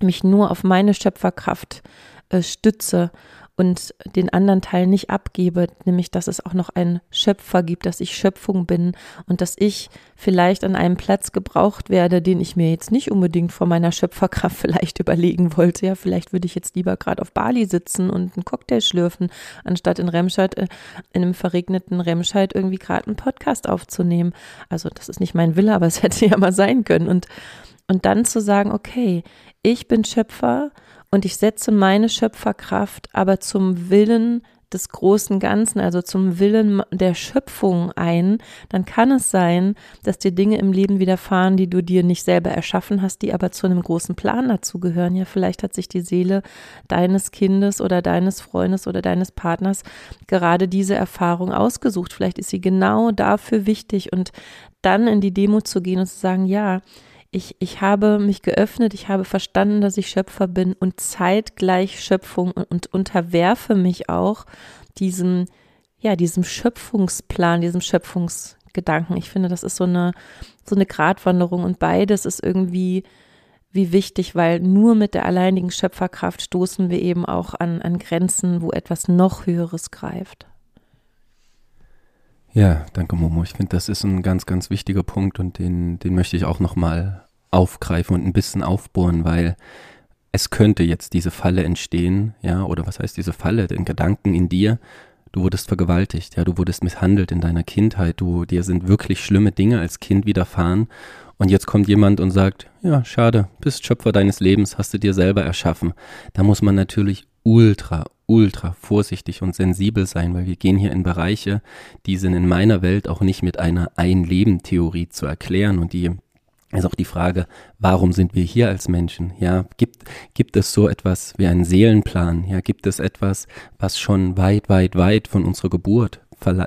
mich nur auf meine Schöpferkraft äh, stütze und den anderen Teil nicht abgebe, nämlich dass es auch noch einen Schöpfer gibt, dass ich Schöpfung bin und dass ich vielleicht an einem Platz gebraucht werde, den ich mir jetzt nicht unbedingt vor meiner Schöpferkraft vielleicht überlegen wollte. Ja, vielleicht würde ich jetzt lieber gerade auf Bali sitzen und einen Cocktail schlürfen, anstatt in Remscheid, äh, in einem verregneten Remscheid irgendwie gerade einen Podcast aufzunehmen. Also das ist nicht mein Wille, aber es hätte ja mal sein können. Und, und dann zu sagen, okay, ich bin Schöpfer, und ich setze meine Schöpferkraft aber zum Willen des großen Ganzen, also zum Willen der Schöpfung ein, dann kann es sein, dass dir Dinge im Leben widerfahren, die du dir nicht selber erschaffen hast, die aber zu einem großen Plan dazugehören. Ja, vielleicht hat sich die Seele deines Kindes oder deines Freundes oder deines Partners gerade diese Erfahrung ausgesucht. Vielleicht ist sie genau dafür wichtig und dann in die Demo zu gehen und zu sagen, ja, ich, ich habe mich geöffnet, ich habe verstanden, dass ich Schöpfer bin und zeitgleich Schöpfung und, und unterwerfe mich auch diesem, ja, diesem Schöpfungsplan, diesem Schöpfungsgedanken. Ich finde, das ist so eine, so eine Gratwanderung und beides ist irgendwie wie wichtig, weil nur mit der alleinigen Schöpferkraft stoßen wir eben auch an, an Grenzen, wo etwas noch Höheres greift. Ja, danke Momo. Ich finde, das ist ein ganz, ganz wichtiger Punkt und den, den möchte ich auch nochmal aufgreifen und ein bisschen aufbohren, weil es könnte jetzt diese Falle entstehen, ja, oder was heißt diese Falle, den Gedanken in dir, du wurdest vergewaltigt, ja, du wurdest misshandelt in deiner Kindheit, du, dir sind wirklich schlimme Dinge als Kind widerfahren und jetzt kommt jemand und sagt, ja, schade, bist Schöpfer deines Lebens, hast du dir selber erschaffen. Da muss man natürlich ultra, ultra vorsichtig und sensibel sein, weil wir gehen hier in Bereiche, die sind in meiner Welt auch nicht mit einer Ein-Leben-Theorie zu erklären und die ist auch die Frage, warum sind wir hier als Menschen? Ja, gibt, gibt es so etwas wie einen Seelenplan? Ja, gibt es etwas, was schon weit, weit, weit von unserer Geburt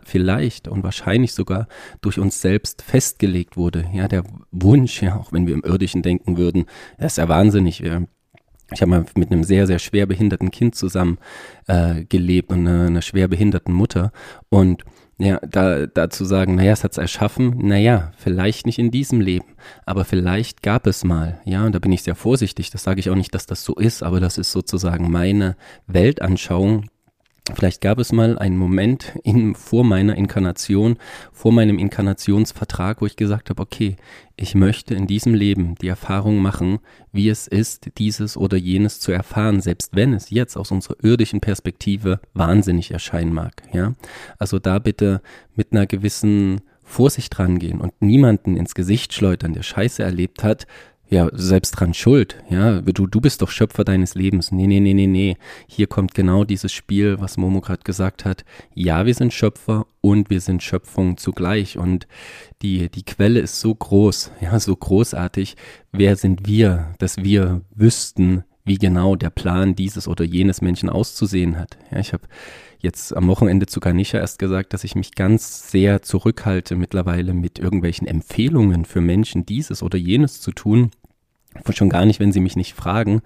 vielleicht und wahrscheinlich sogar durch uns selbst festgelegt wurde. Ja, der Wunsch, ja, auch wenn wir im Irdischen denken würden, das ist ja wahnsinnig. Ich habe mal mit einem sehr, sehr schwer behinderten Kind zusammen äh, gelebt und einer, einer schwer behinderten Mutter. Und ja, da, da zu sagen, naja, es hat's erschaffen, naja, vielleicht nicht in diesem Leben, aber vielleicht gab es mal, ja, und da bin ich sehr vorsichtig, das sage ich auch nicht, dass das so ist, aber das ist sozusagen meine Weltanschauung, Vielleicht gab es mal einen Moment in, vor meiner Inkarnation, vor meinem Inkarnationsvertrag, wo ich gesagt habe, okay, ich möchte in diesem Leben die Erfahrung machen, wie es ist, dieses oder jenes zu erfahren, selbst wenn es jetzt aus unserer irdischen Perspektive wahnsinnig erscheinen mag. Ja, also da bitte mit einer gewissen Vorsicht rangehen und niemanden ins Gesicht schleudern, der Scheiße erlebt hat, ja, selbst dran schuld. Ja, du, du bist doch Schöpfer deines Lebens. Nee, nee, nee, nee, nee. Hier kommt genau dieses Spiel, was Momo gerade gesagt hat. Ja, wir sind Schöpfer und wir sind Schöpfung zugleich. Und die, die Quelle ist so groß, ja, so großartig. Wer sind wir, dass wir wüssten, wie genau der Plan dieses oder jenes Menschen auszusehen hat? Ja, ich habe jetzt am Wochenende zu Ganisha erst gesagt, dass ich mich ganz sehr zurückhalte mittlerweile mit irgendwelchen Empfehlungen für Menschen dieses oder jenes zu tun, Schon gar nicht, wenn sie mich nicht fragen,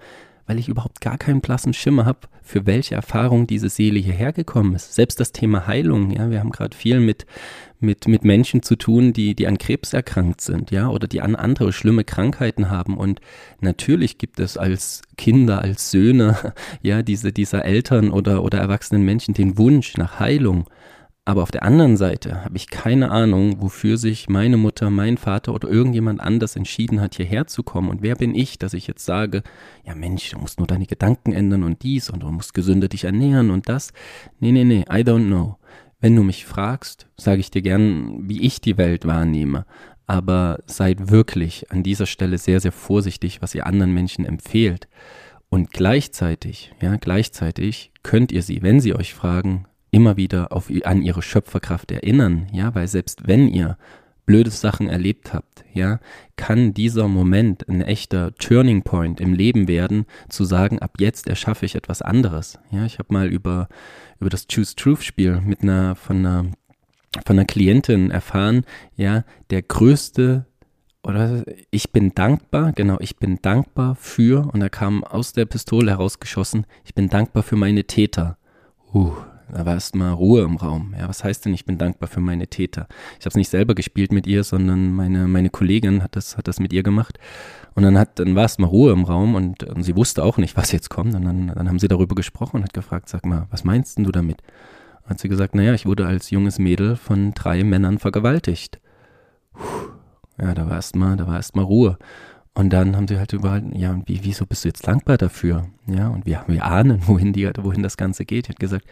weil ich überhaupt gar keinen blassen Schimmer habe, für welche Erfahrung diese Seele hierher gekommen ist. Selbst das Thema Heilung, ja, wir haben gerade viel mit, mit, mit Menschen zu tun, die, die an Krebs erkrankt sind, ja, oder die an andere schlimme Krankheiten haben. Und natürlich gibt es als Kinder, als Söhne, ja, diese, dieser Eltern oder, oder erwachsenen Menschen den Wunsch nach Heilung. Aber auf der anderen Seite habe ich keine Ahnung, wofür sich meine Mutter, mein Vater oder irgendjemand anders entschieden hat, hierher zu kommen. Und wer bin ich, dass ich jetzt sage, ja Mensch, du musst nur deine Gedanken ändern und dies und du musst gesünder dich ernähren und das. Nee, nee, nee, I don't know. Wenn du mich fragst, sage ich dir gern, wie ich die Welt wahrnehme. Aber seid wirklich an dieser Stelle sehr, sehr vorsichtig, was ihr anderen Menschen empfehlt. Und gleichzeitig, ja, gleichzeitig könnt ihr sie, wenn sie euch fragen, immer wieder auf, an ihre Schöpferkraft erinnern, ja, weil selbst wenn ihr blöde Sachen erlebt habt, ja, kann dieser Moment ein echter Turning Point im Leben werden, zu sagen, ab jetzt erschaffe ich etwas anderes. Ja, ich habe mal über, über das Choose Truth Spiel mit einer, von einer, von einer Klientin erfahren, ja, der größte oder ich bin dankbar, genau, ich bin dankbar für, und da kam aus der Pistole herausgeschossen, ich bin dankbar für meine Täter. Uh, da war erstmal Ruhe im Raum. Ja, was heißt denn, ich bin dankbar für meine Täter? Ich habe es nicht selber gespielt mit ihr, sondern meine, meine Kollegin hat das, hat das mit ihr gemacht. Und dann hat, dann war erstmal Ruhe im Raum und, und sie wusste auch nicht, was jetzt kommt. Und dann, dann haben sie darüber gesprochen und hat gefragt, sag mal, was meinst denn du damit? Und hat sie gesagt, naja, ich wurde als junges Mädel von drei Männern vergewaltigt. Puh, ja, da war erstmal, da war erstmal Ruhe. Und dann haben sie halt überall, ja, wie, wieso bist du jetzt dankbar dafür? Ja, und wir, wir ahnen, wohin die, wohin das Ganze geht. Ich hat gesagt,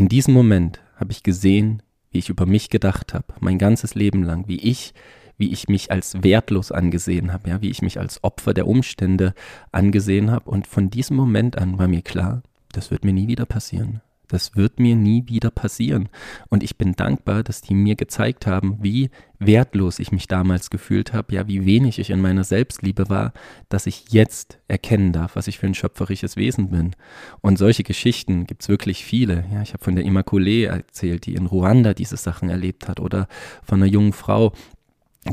in diesem Moment habe ich gesehen, wie ich über mich gedacht habe, mein ganzes Leben lang, wie ich, wie ich mich als wertlos angesehen habe, ja, wie ich mich als Opfer der Umstände angesehen habe. Und von diesem Moment an war mir klar, das wird mir nie wieder passieren. Das wird mir nie wieder passieren. Und ich bin dankbar, dass die mir gezeigt haben, wie wertlos ich mich damals gefühlt habe, ja, wie wenig ich in meiner Selbstliebe war, dass ich jetzt erkennen darf, was ich für ein schöpferisches Wesen bin. Und solche Geschichten gibt's wirklich viele. Ja, ich habe von der Immaculée erzählt, die in Ruanda diese Sachen erlebt hat, oder von einer jungen Frau,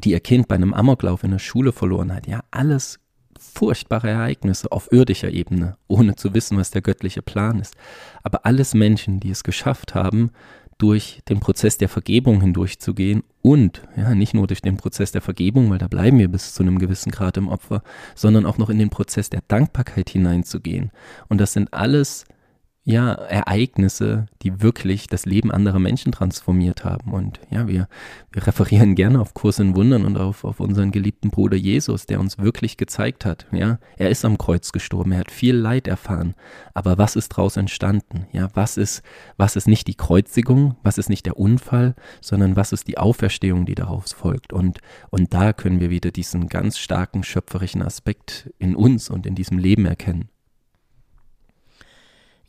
die ihr Kind bei einem Amoklauf in der Schule verloren hat. Ja, alles furchtbare Ereignisse auf irdischer Ebene, ohne zu wissen, was der göttliche Plan ist. Aber alles Menschen, die es geschafft haben, durch den Prozess der Vergebung hindurchzugehen und ja, nicht nur durch den Prozess der Vergebung, weil da bleiben wir bis zu einem gewissen Grad im Opfer, sondern auch noch in den Prozess der Dankbarkeit hineinzugehen. Und das sind alles ja, Ereignisse, die wirklich das Leben anderer Menschen transformiert haben. Und ja, wir, wir referieren gerne auf Kurs in Wundern und auf, auf unseren geliebten Bruder Jesus, der uns wirklich gezeigt hat. Ja, er ist am Kreuz gestorben, er hat viel Leid erfahren. Aber was ist daraus entstanden? Ja, was ist, was ist nicht die Kreuzigung, was ist nicht der Unfall, sondern was ist die Auferstehung, die daraus folgt? Und, und da können wir wieder diesen ganz starken schöpferischen Aspekt in uns und in diesem Leben erkennen.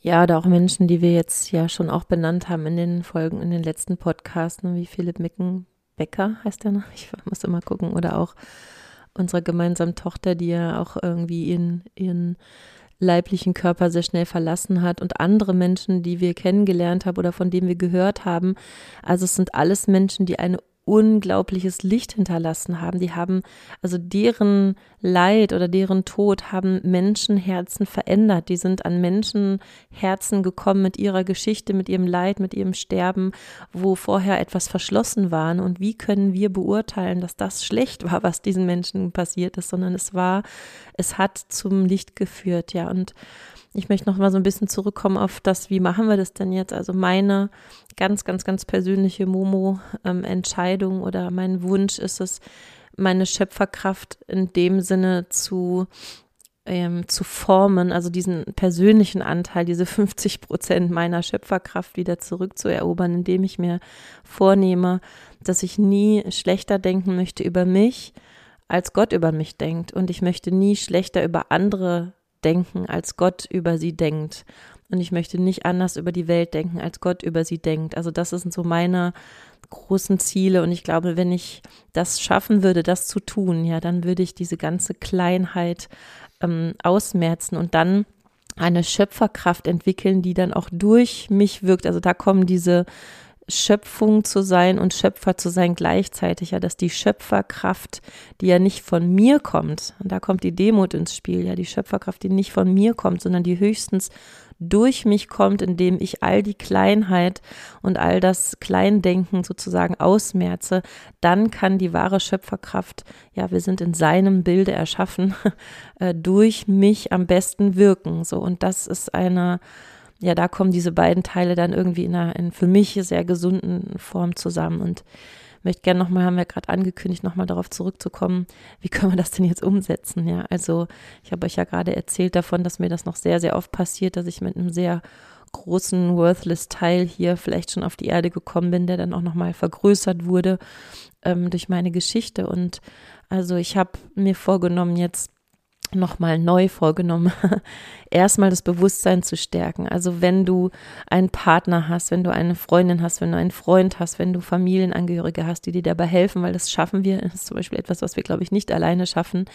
Ja, oder auch Menschen, die wir jetzt ja schon auch benannt haben in den Folgen, in den letzten Podcasts, ne, wie Philipp Mickenbecker heißt er noch, ich muss immer gucken, oder auch unsere gemeinsame Tochter, die ja auch irgendwie ihren, ihren leiblichen Körper sehr schnell verlassen hat. Und andere Menschen, die wir kennengelernt haben oder von denen wir gehört haben. Also es sind alles Menschen, die eine unglaubliches Licht hinterlassen haben. Die haben, also deren Leid oder deren Tod haben Menschenherzen verändert. Die sind an Menschenherzen gekommen mit ihrer Geschichte, mit ihrem Leid, mit ihrem Sterben, wo vorher etwas verschlossen war. Und wie können wir beurteilen, dass das schlecht war, was diesen Menschen passiert ist, sondern es war, es hat zum Licht geführt, ja. Und ich möchte noch mal so ein bisschen zurückkommen auf das, wie machen wir das denn jetzt? Also meine ganz, ganz, ganz persönliche Momo-Entscheidung ähm, oder mein Wunsch ist es, meine Schöpferkraft in dem Sinne zu ähm, zu formen, also diesen persönlichen Anteil, diese 50 Prozent meiner Schöpferkraft wieder zurückzuerobern, indem ich mir vornehme, dass ich nie schlechter denken möchte über mich, als Gott über mich denkt. Und ich möchte nie schlechter über andere denken, als Gott über sie denkt. Und ich möchte nicht anders über die Welt denken, als Gott über sie denkt. Also das sind so meine großen Ziele. Und ich glaube, wenn ich das schaffen würde, das zu tun, ja, dann würde ich diese ganze Kleinheit ähm, ausmerzen und dann eine Schöpferkraft entwickeln, die dann auch durch mich wirkt. Also da kommen diese Schöpfung zu sein und Schöpfer zu sein gleichzeitig, ja, dass die Schöpferkraft, die ja nicht von mir kommt, und da kommt die Demut ins Spiel, ja, die Schöpferkraft, die nicht von mir kommt, sondern die höchstens durch mich kommt, indem ich all die Kleinheit und all das Kleindenken sozusagen ausmerze, dann kann die wahre Schöpferkraft, ja, wir sind in seinem Bilde erschaffen, äh, durch mich am besten wirken, so, und das ist eine, ja, da kommen diese beiden Teile dann irgendwie in einer in für mich sehr gesunden Form zusammen. Und möchte gerne nochmal, haben wir gerade angekündigt, nochmal darauf zurückzukommen, wie können wir das denn jetzt umsetzen? Ja, also ich habe euch ja gerade erzählt davon, dass mir das noch sehr, sehr oft passiert, dass ich mit einem sehr großen Worthless-Teil hier vielleicht schon auf die Erde gekommen bin, der dann auch nochmal vergrößert wurde ähm, durch meine Geschichte. Und also ich habe mir vorgenommen, jetzt nochmal neu vorgenommen, erstmal das Bewusstsein zu stärken. Also wenn du einen Partner hast, wenn du eine Freundin hast, wenn du einen Freund hast, wenn du Familienangehörige hast, die dir dabei helfen, weil das schaffen wir, das ist zum Beispiel etwas, was wir, glaube ich, nicht alleine schaffen,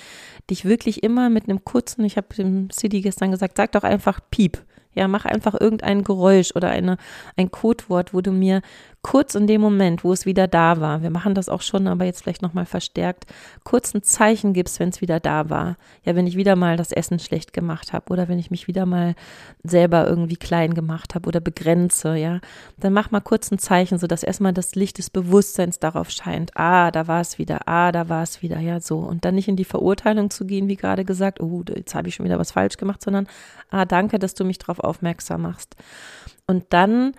dich wirklich immer mit einem kurzen, ich habe dem City gestern gesagt, sag doch einfach Piep. Ja, mach einfach irgendein Geräusch oder eine, ein Codewort, wo du mir kurz in dem Moment, wo es wieder da war, wir machen das auch schon, aber jetzt vielleicht nochmal verstärkt, kurz ein Zeichen gibst, wenn es wieder da war. Ja, wenn ich wieder mal das Essen schlecht gemacht habe oder wenn ich mich wieder mal selber irgendwie klein gemacht habe oder begrenze, ja, dann mach mal kurz ein Zeichen, sodass erstmal das Licht des Bewusstseins darauf scheint. Ah, da war es wieder, ah, da war es wieder, ja, so. Und dann nicht in die Verurteilung zu gehen, wie gerade gesagt, oh, jetzt habe ich schon wieder was falsch gemacht, sondern ah, danke, dass du mich darauf aufmerksam machst. Und dann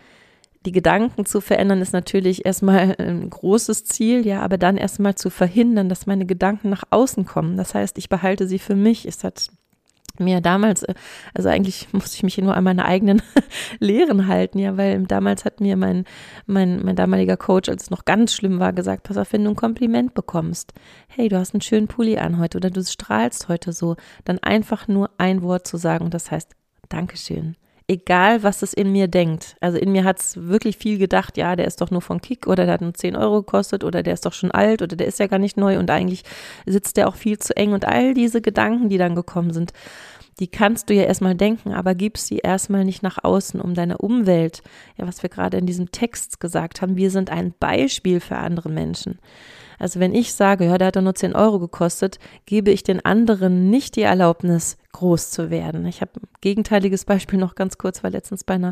die Gedanken zu verändern ist natürlich erstmal ein großes Ziel, ja, aber dann erstmal zu verhindern, dass meine Gedanken nach außen kommen. Das heißt, ich behalte sie für mich. Es hat mir damals, äh, also eigentlich musste ich mich nur an meine eigenen Lehren halten, ja, weil damals hat mir mein, mein, mein damaliger Coach, als es noch ganz schlimm war, gesagt, pass auf, wenn du ein Kompliment bekommst, hey, du hast einen schönen Pulli an heute oder du strahlst heute so, dann einfach nur ein Wort zu sagen und das heißt Dankeschön egal was es in mir denkt. Also in mir hat es wirklich viel gedacht, ja, der ist doch nur von Kick oder der hat nur 10 Euro gekostet oder der ist doch schon alt oder der ist ja gar nicht neu und eigentlich sitzt der auch viel zu eng und all diese Gedanken, die dann gekommen sind. Die kannst du ja erstmal denken, aber gib sie erstmal nicht nach außen, um deine Umwelt, ja, was wir gerade in diesem Text gesagt haben, wir sind ein Beispiel für andere Menschen. Also wenn ich sage, ja, der hat doch nur 10 Euro gekostet, gebe ich den anderen nicht die Erlaubnis, groß zu werden. Ich habe ein gegenteiliges Beispiel noch ganz kurz, war letztens bei einer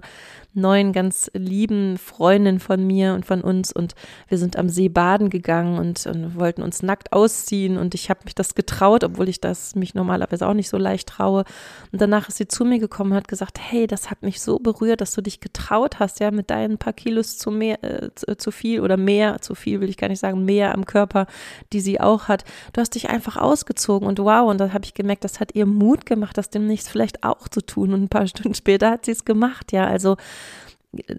neuen, ganz lieben Freundin von mir und von uns und wir sind am See baden gegangen und, und wollten uns nackt ausziehen und ich habe mich das getraut, obwohl ich das mich normalerweise auch nicht so leicht traue. Und danach ist sie zu mir gekommen und hat gesagt, hey, das hat mich so berührt, dass du dich getraut hast, ja, mit deinen paar Kilos zu mehr, äh, zu, viel oder mehr, zu viel will ich gar nicht sagen, mehr am Körper, die sie auch hat. Du hast dich einfach ausgezogen und wow, und da habe ich gemerkt, das hat ihr Mut gemacht, das demnächst vielleicht auch zu tun. Und ein paar Stunden später hat sie es gemacht, ja. Also äh,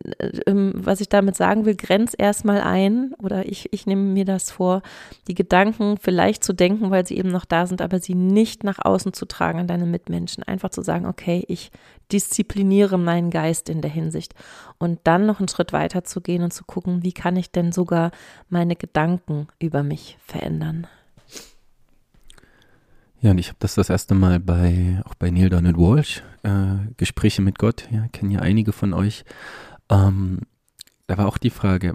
ähm, was ich damit sagen will, grenz erstmal ein oder ich, ich nehme mir das vor, die Gedanken vielleicht zu denken, weil sie eben noch da sind, aber sie nicht nach außen zu tragen an deine Mitmenschen. Einfach zu sagen, okay, ich diszipliniere meinen Geist in der Hinsicht und dann noch einen Schritt weiter zu gehen und zu gucken, wie kann ich denn sogar meine Gedanken über mich verändern. Ja, und ich habe das das erste Mal bei, auch bei Neil Donald Walsh, äh, Gespräche mit Gott, ja, kennen ja einige von euch. Ähm, da war auch die Frage,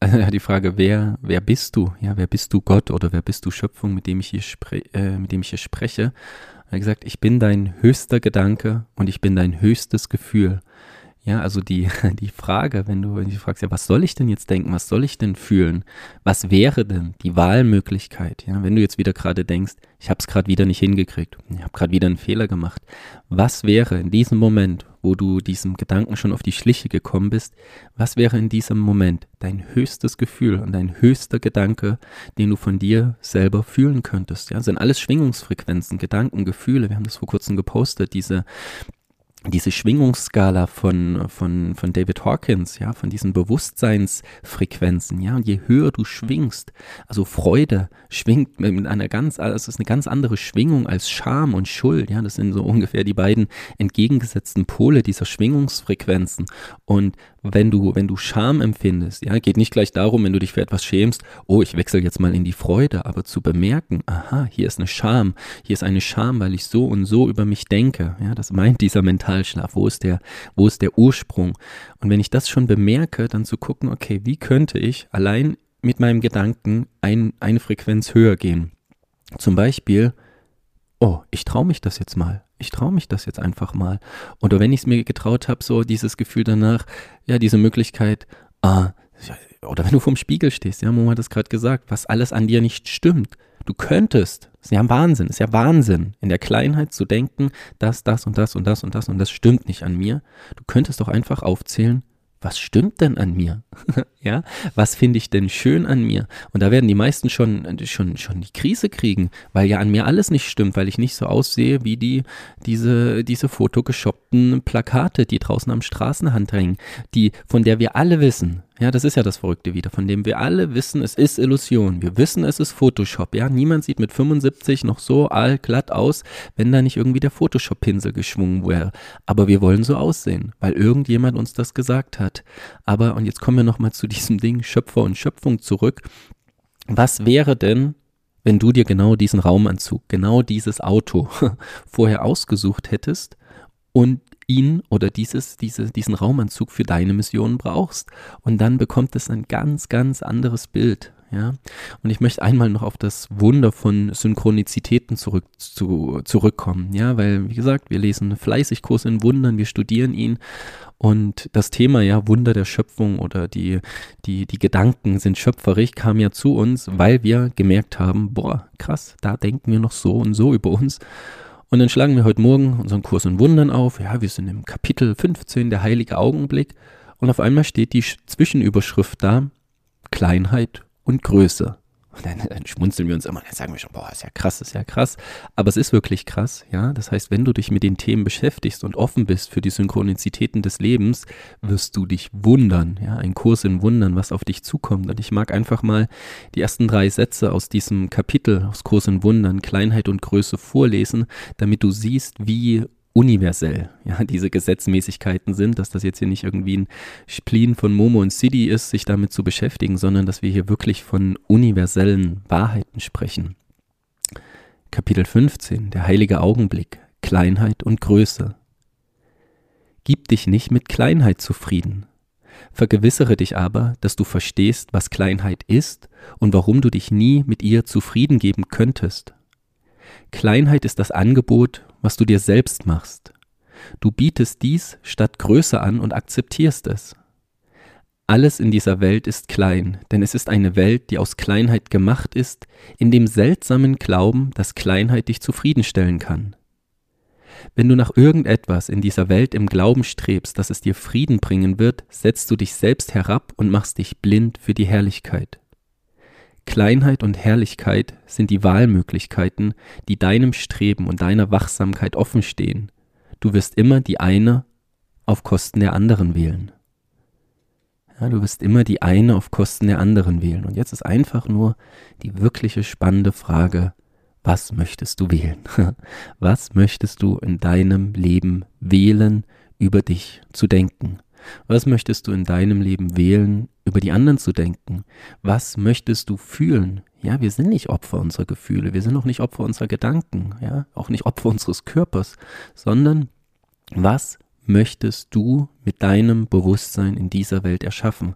äh, die Frage, wer, wer bist du? Ja, wer bist du Gott oder wer bist du Schöpfung, mit dem ich hier, spre äh, mit dem ich hier spreche? Er hat gesagt, ich bin dein höchster Gedanke und ich bin dein höchstes Gefühl. Ja, also die, die Frage, wenn du, wenn du fragst, ja, was soll ich denn jetzt denken, was soll ich denn fühlen? Was wäre denn die Wahlmöglichkeit? Ja, wenn du jetzt wieder gerade denkst, ich habe es gerade wieder nicht hingekriegt, ich habe gerade wieder einen Fehler gemacht. Was wäre in diesem Moment, wo du diesem Gedanken schon auf die Schliche gekommen bist, was wäre in diesem Moment dein höchstes Gefühl und dein höchster Gedanke, den du von dir selber fühlen könntest? Ja, das sind alles Schwingungsfrequenzen, Gedanken, Gefühle. Wir haben das vor kurzem gepostet, diese diese Schwingungsskala von, von, von David Hawkins, ja, von diesen Bewusstseinsfrequenzen, ja, und je höher du schwingst, also Freude schwingt mit einer ganz, also es ist eine ganz andere Schwingung als Scham und Schuld, ja, das sind so ungefähr die beiden entgegengesetzten Pole dieser Schwingungsfrequenzen. Und wenn du, wenn du Scham empfindest, ja, geht nicht gleich darum, wenn du dich für etwas schämst, oh, ich wechsle jetzt mal in die Freude, aber zu bemerken, aha, hier ist eine Scham, hier ist eine Scham, weil ich so und so über mich denke, ja, das meint dieser Mentalschlaf, wo ist der, wo ist der Ursprung? Und wenn ich das schon bemerke, dann zu gucken, okay, wie könnte ich allein mit meinem Gedanken ein, eine Frequenz höher gehen? Zum Beispiel, oh, ich traue mich das jetzt mal ich traue mich das jetzt einfach mal. Oder wenn ich es mir getraut habe, so dieses Gefühl danach, ja, diese Möglichkeit, ah, oder wenn du vorm Spiegel stehst, ja, Mama hat das gerade gesagt, was alles an dir nicht stimmt. Du könntest, ist ja Wahnsinn, ist ja Wahnsinn, in der Kleinheit zu denken, das, das und das und das und das und das stimmt nicht an mir. Du könntest doch einfach aufzählen, was stimmt denn an mir? ja, was finde ich denn schön an mir? Und da werden die meisten schon, schon, schon die Krise kriegen, weil ja an mir alles nicht stimmt, weil ich nicht so aussehe wie die, diese, diese fotogeshoppten Plakate, die draußen am Straßenrand hängen, die, von der wir alle wissen, ja, das ist ja das Verrückte wieder, von dem wir alle wissen, es ist Illusion. Wir wissen, es ist Photoshop. Ja, niemand sieht mit 75 noch so allglatt aus, wenn da nicht irgendwie der Photoshop-Pinsel geschwungen wäre. Aber wir wollen so aussehen, weil irgendjemand uns das gesagt hat. Aber, und jetzt kommen wir nochmal zu diesem Ding Schöpfer und Schöpfung zurück. Was wäre denn, wenn du dir genau diesen Raumanzug, genau dieses Auto vorher ausgesucht hättest und ihn oder dieses, diese, diesen Raumanzug für deine Mission brauchst. Und dann bekommt es ein ganz, ganz anderes Bild. Ja, und ich möchte einmal noch auf das Wunder von Synchronizitäten zurück, zu, zurückkommen. Ja, weil, wie gesagt, wir lesen fleißig Kurs in Wundern, wir studieren ihn. Und das Thema, ja, Wunder der Schöpfung oder die, die, die Gedanken sind schöpferisch, kam ja zu uns, weil wir gemerkt haben, boah, krass, da denken wir noch so und so über uns. Und dann schlagen wir heute Morgen unseren Kurs in Wundern auf. Ja, wir sind im Kapitel 15, der heilige Augenblick. Und auf einmal steht die Zwischenüberschrift da, Kleinheit und Größe. Und dann, dann schmunzeln wir uns immer, dann sagen wir schon, boah, ist ja krass, ist ja krass. Aber es ist wirklich krass, ja. Das heißt, wenn du dich mit den Themen beschäftigst und offen bist für die Synchronizitäten des Lebens, wirst du dich wundern, ja. Ein Kurs in Wundern, was auf dich zukommt. Und ich mag einfach mal die ersten drei Sätze aus diesem Kapitel, aus Kurs in Wundern, Kleinheit und Größe vorlesen, damit du siehst, wie universell, ja, diese Gesetzmäßigkeiten sind, dass das jetzt hier nicht irgendwie ein Spleen von Momo und City ist, sich damit zu beschäftigen, sondern dass wir hier wirklich von universellen Wahrheiten sprechen. Kapitel 15, der heilige Augenblick, Kleinheit und Größe. Gib dich nicht mit Kleinheit zufrieden. Vergewissere dich aber, dass du verstehst, was Kleinheit ist und warum du dich nie mit ihr zufrieden geben könntest. Kleinheit ist das Angebot, was du dir selbst machst. Du bietest dies statt Größe an und akzeptierst es. Alles in dieser Welt ist klein, denn es ist eine Welt, die aus Kleinheit gemacht ist, in dem seltsamen Glauben, dass Kleinheit dich zufriedenstellen kann. Wenn du nach irgendetwas in dieser Welt im Glauben strebst, dass es dir Frieden bringen wird, setzt du dich selbst herab und machst dich blind für die Herrlichkeit. Kleinheit und Herrlichkeit sind die Wahlmöglichkeiten, die deinem Streben und deiner Wachsamkeit offenstehen. Du wirst immer die eine auf Kosten der anderen wählen. Ja, du wirst immer die eine auf Kosten der anderen wählen. Und jetzt ist einfach nur die wirkliche spannende Frage, was möchtest du wählen? Was möchtest du in deinem Leben wählen, über dich zu denken? Was möchtest du in deinem Leben wählen, über die anderen zu denken? Was möchtest du fühlen? Ja, wir sind nicht Opfer unserer Gefühle, wir sind auch nicht Opfer unserer Gedanken, ja, auch nicht Opfer unseres Körpers, sondern was möchtest du mit deinem Bewusstsein in dieser Welt erschaffen?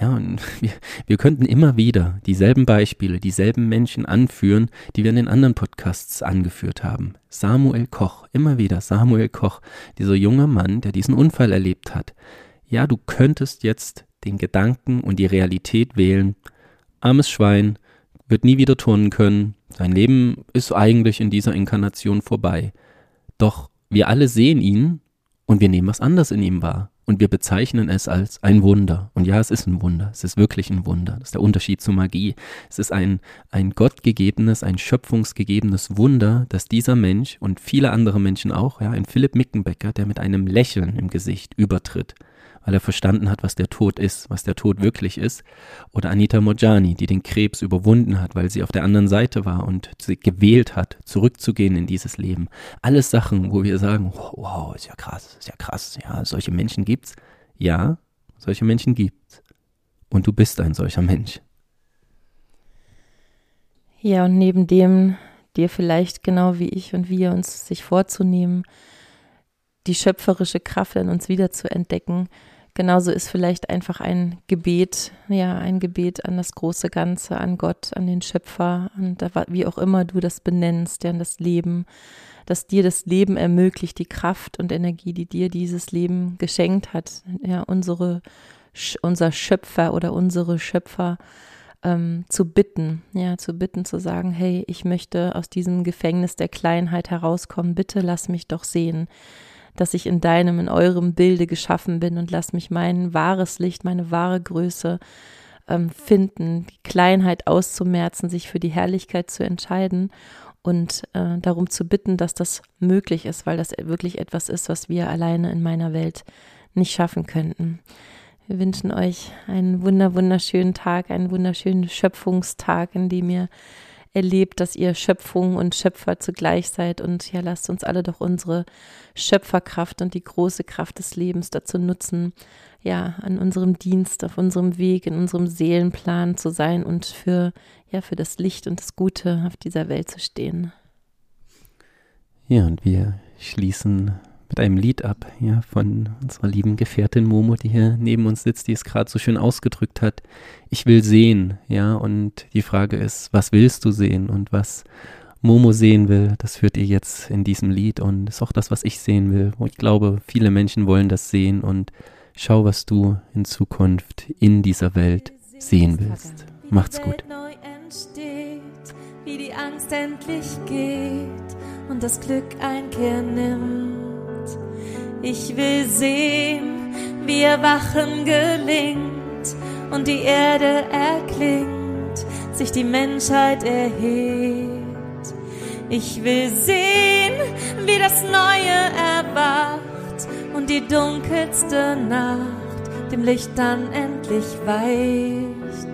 Ja, und wir, wir könnten immer wieder dieselben Beispiele, dieselben Menschen anführen, die wir in den anderen Podcasts angeführt haben. Samuel Koch, immer wieder Samuel Koch, dieser junge Mann, der diesen Unfall erlebt hat. Ja, du könntest jetzt den Gedanken und die Realität wählen. Armes Schwein, wird nie wieder turnen können. Sein Leben ist eigentlich in dieser Inkarnation vorbei. Doch wir alle sehen ihn und wir nehmen was anderes in ihm wahr. Und wir bezeichnen es als ein Wunder. Und ja, es ist ein Wunder. Es ist wirklich ein Wunder. Das ist der Unterschied zu Magie. Es ist ein, ein gottgegebenes, ein schöpfungsgegebenes Wunder, dass dieser Mensch und viele andere Menschen auch, ja, ein Philipp Mickenbecker, der mit einem Lächeln im Gesicht übertritt, weil er verstanden hat, was der Tod ist, was der Tod wirklich ist. Oder Anita Mojani, die den Krebs überwunden hat, weil sie auf der anderen Seite war und sie gewählt hat, zurückzugehen in dieses Leben. Alles Sachen, wo wir sagen, wow, ist ja krass, ist ja krass, ja, solche Menschen gibt's. Ja, solche Menschen gibt's. Und du bist ein solcher Mensch. Ja, und neben dem, dir vielleicht genau wie ich und wir uns sich vorzunehmen, die schöpferische Kraft in uns wieder zu entdecken, Genauso ist vielleicht einfach ein Gebet, ja, ein Gebet an das große Ganze, an Gott, an den Schöpfer, und wie auch immer du das benennst, ja, an das Leben, dass dir das Leben ermöglicht, die Kraft und Energie, die dir dieses Leben geschenkt hat, ja, unsere, unser Schöpfer oder unsere Schöpfer ähm, zu bitten, ja, zu bitten, zu sagen, hey, ich möchte aus diesem Gefängnis der Kleinheit herauskommen, bitte lass mich doch sehen dass ich in deinem, in eurem Bilde geschaffen bin und lass mich mein wahres Licht, meine wahre Größe ähm, finden, die Kleinheit auszumerzen, sich für die Herrlichkeit zu entscheiden und äh, darum zu bitten, dass das möglich ist, weil das wirklich etwas ist, was wir alleine in meiner Welt nicht schaffen könnten. Wir wünschen euch einen wunder, wunderschönen Tag, einen wunderschönen Schöpfungstag, in dem ihr erlebt, dass ihr Schöpfung und Schöpfer zugleich seid. Und ja, lasst uns alle doch unsere Schöpferkraft und die große Kraft des Lebens dazu nutzen, ja, an unserem Dienst, auf unserem Weg, in unserem Seelenplan zu sein und für, ja, für das Licht und das Gute auf dieser Welt zu stehen. Ja, und wir schließen mit einem Lied ab, ja, von unserer lieben Gefährtin Momo, die hier neben uns sitzt, die es gerade so schön ausgedrückt hat. Ich will sehen, ja, und die Frage ist, was willst du sehen und was Momo sehen will, das führt ihr jetzt in diesem Lied und ist auch das, was ich sehen will. Und ich glaube, viele Menschen wollen das sehen und schau, was du in Zukunft in dieser Welt sehen willst. Macht's gut. Wie die Angst endlich geht und das Glück Einkehr nimmt ich will sehen, wie Erwachen gelingt und die Erde erklingt, sich die Menschheit erhebt. Ich will sehen, wie das Neue erwacht und die dunkelste Nacht dem Licht dann endlich weicht.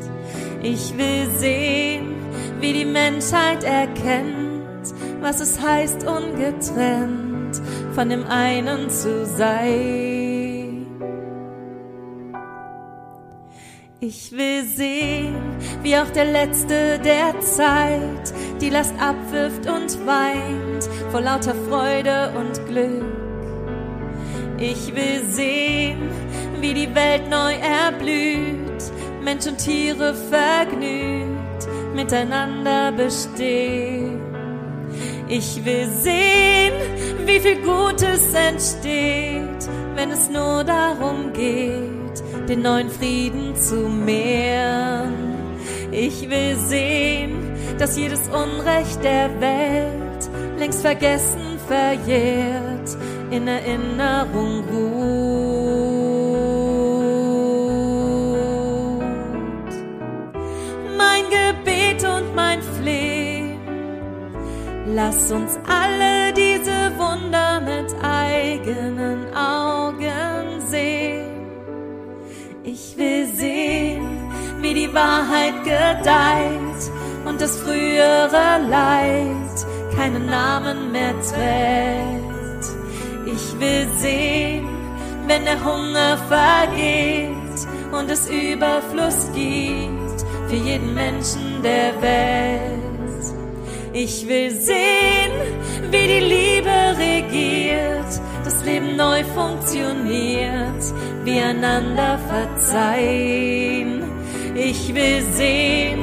Ich will sehen, wie die Menschheit erkennt, was es heißt ungetrennt von dem einen zu sein. Ich will sehen, wie auch der Letzte der Zeit die Last abwirft und weint vor lauter Freude und Glück. Ich will sehen, wie die Welt neu erblüht, Mensch und Tiere vergnügt miteinander bestehen. Ich will sehen, wie viel Gutes entsteht, wenn es nur darum geht, den neuen Frieden zu mehren. Ich will sehen, dass jedes Unrecht der Welt längst vergessen verjährt, in Erinnerung ruht. Mein Gebet und mein Flehen, lass uns alle diese Wunder mit eigenen Augen sehen. Ich will sehen, wie die Wahrheit gedeiht und das frühere Leid keinen Namen mehr trägt. Ich will sehen, wenn der Hunger vergeht und es Überfluss gibt für jeden Menschen der Welt. Ich will sehen, wie die Liebe regiert, das Leben neu funktioniert, wir einander verzeihen. Ich will sehen,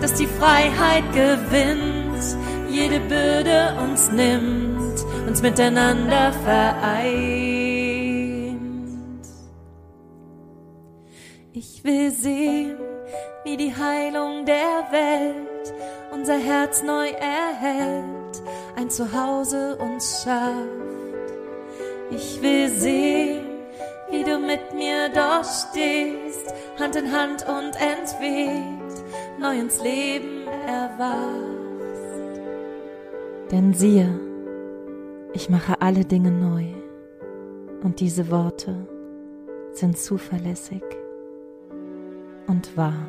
dass die Freiheit gewinnt, jede Bürde uns nimmt, uns miteinander vereint. Ich will sehen, wie die Heilung der Welt unser Herz neu erhält, ein Zuhause uns schafft. Ich will sehen, wie du mit mir dort stehst, Hand in Hand und entweht, neu ins Leben erwachst. Denn siehe, ich mache alle Dinge neu, und diese Worte sind zuverlässig und wahr.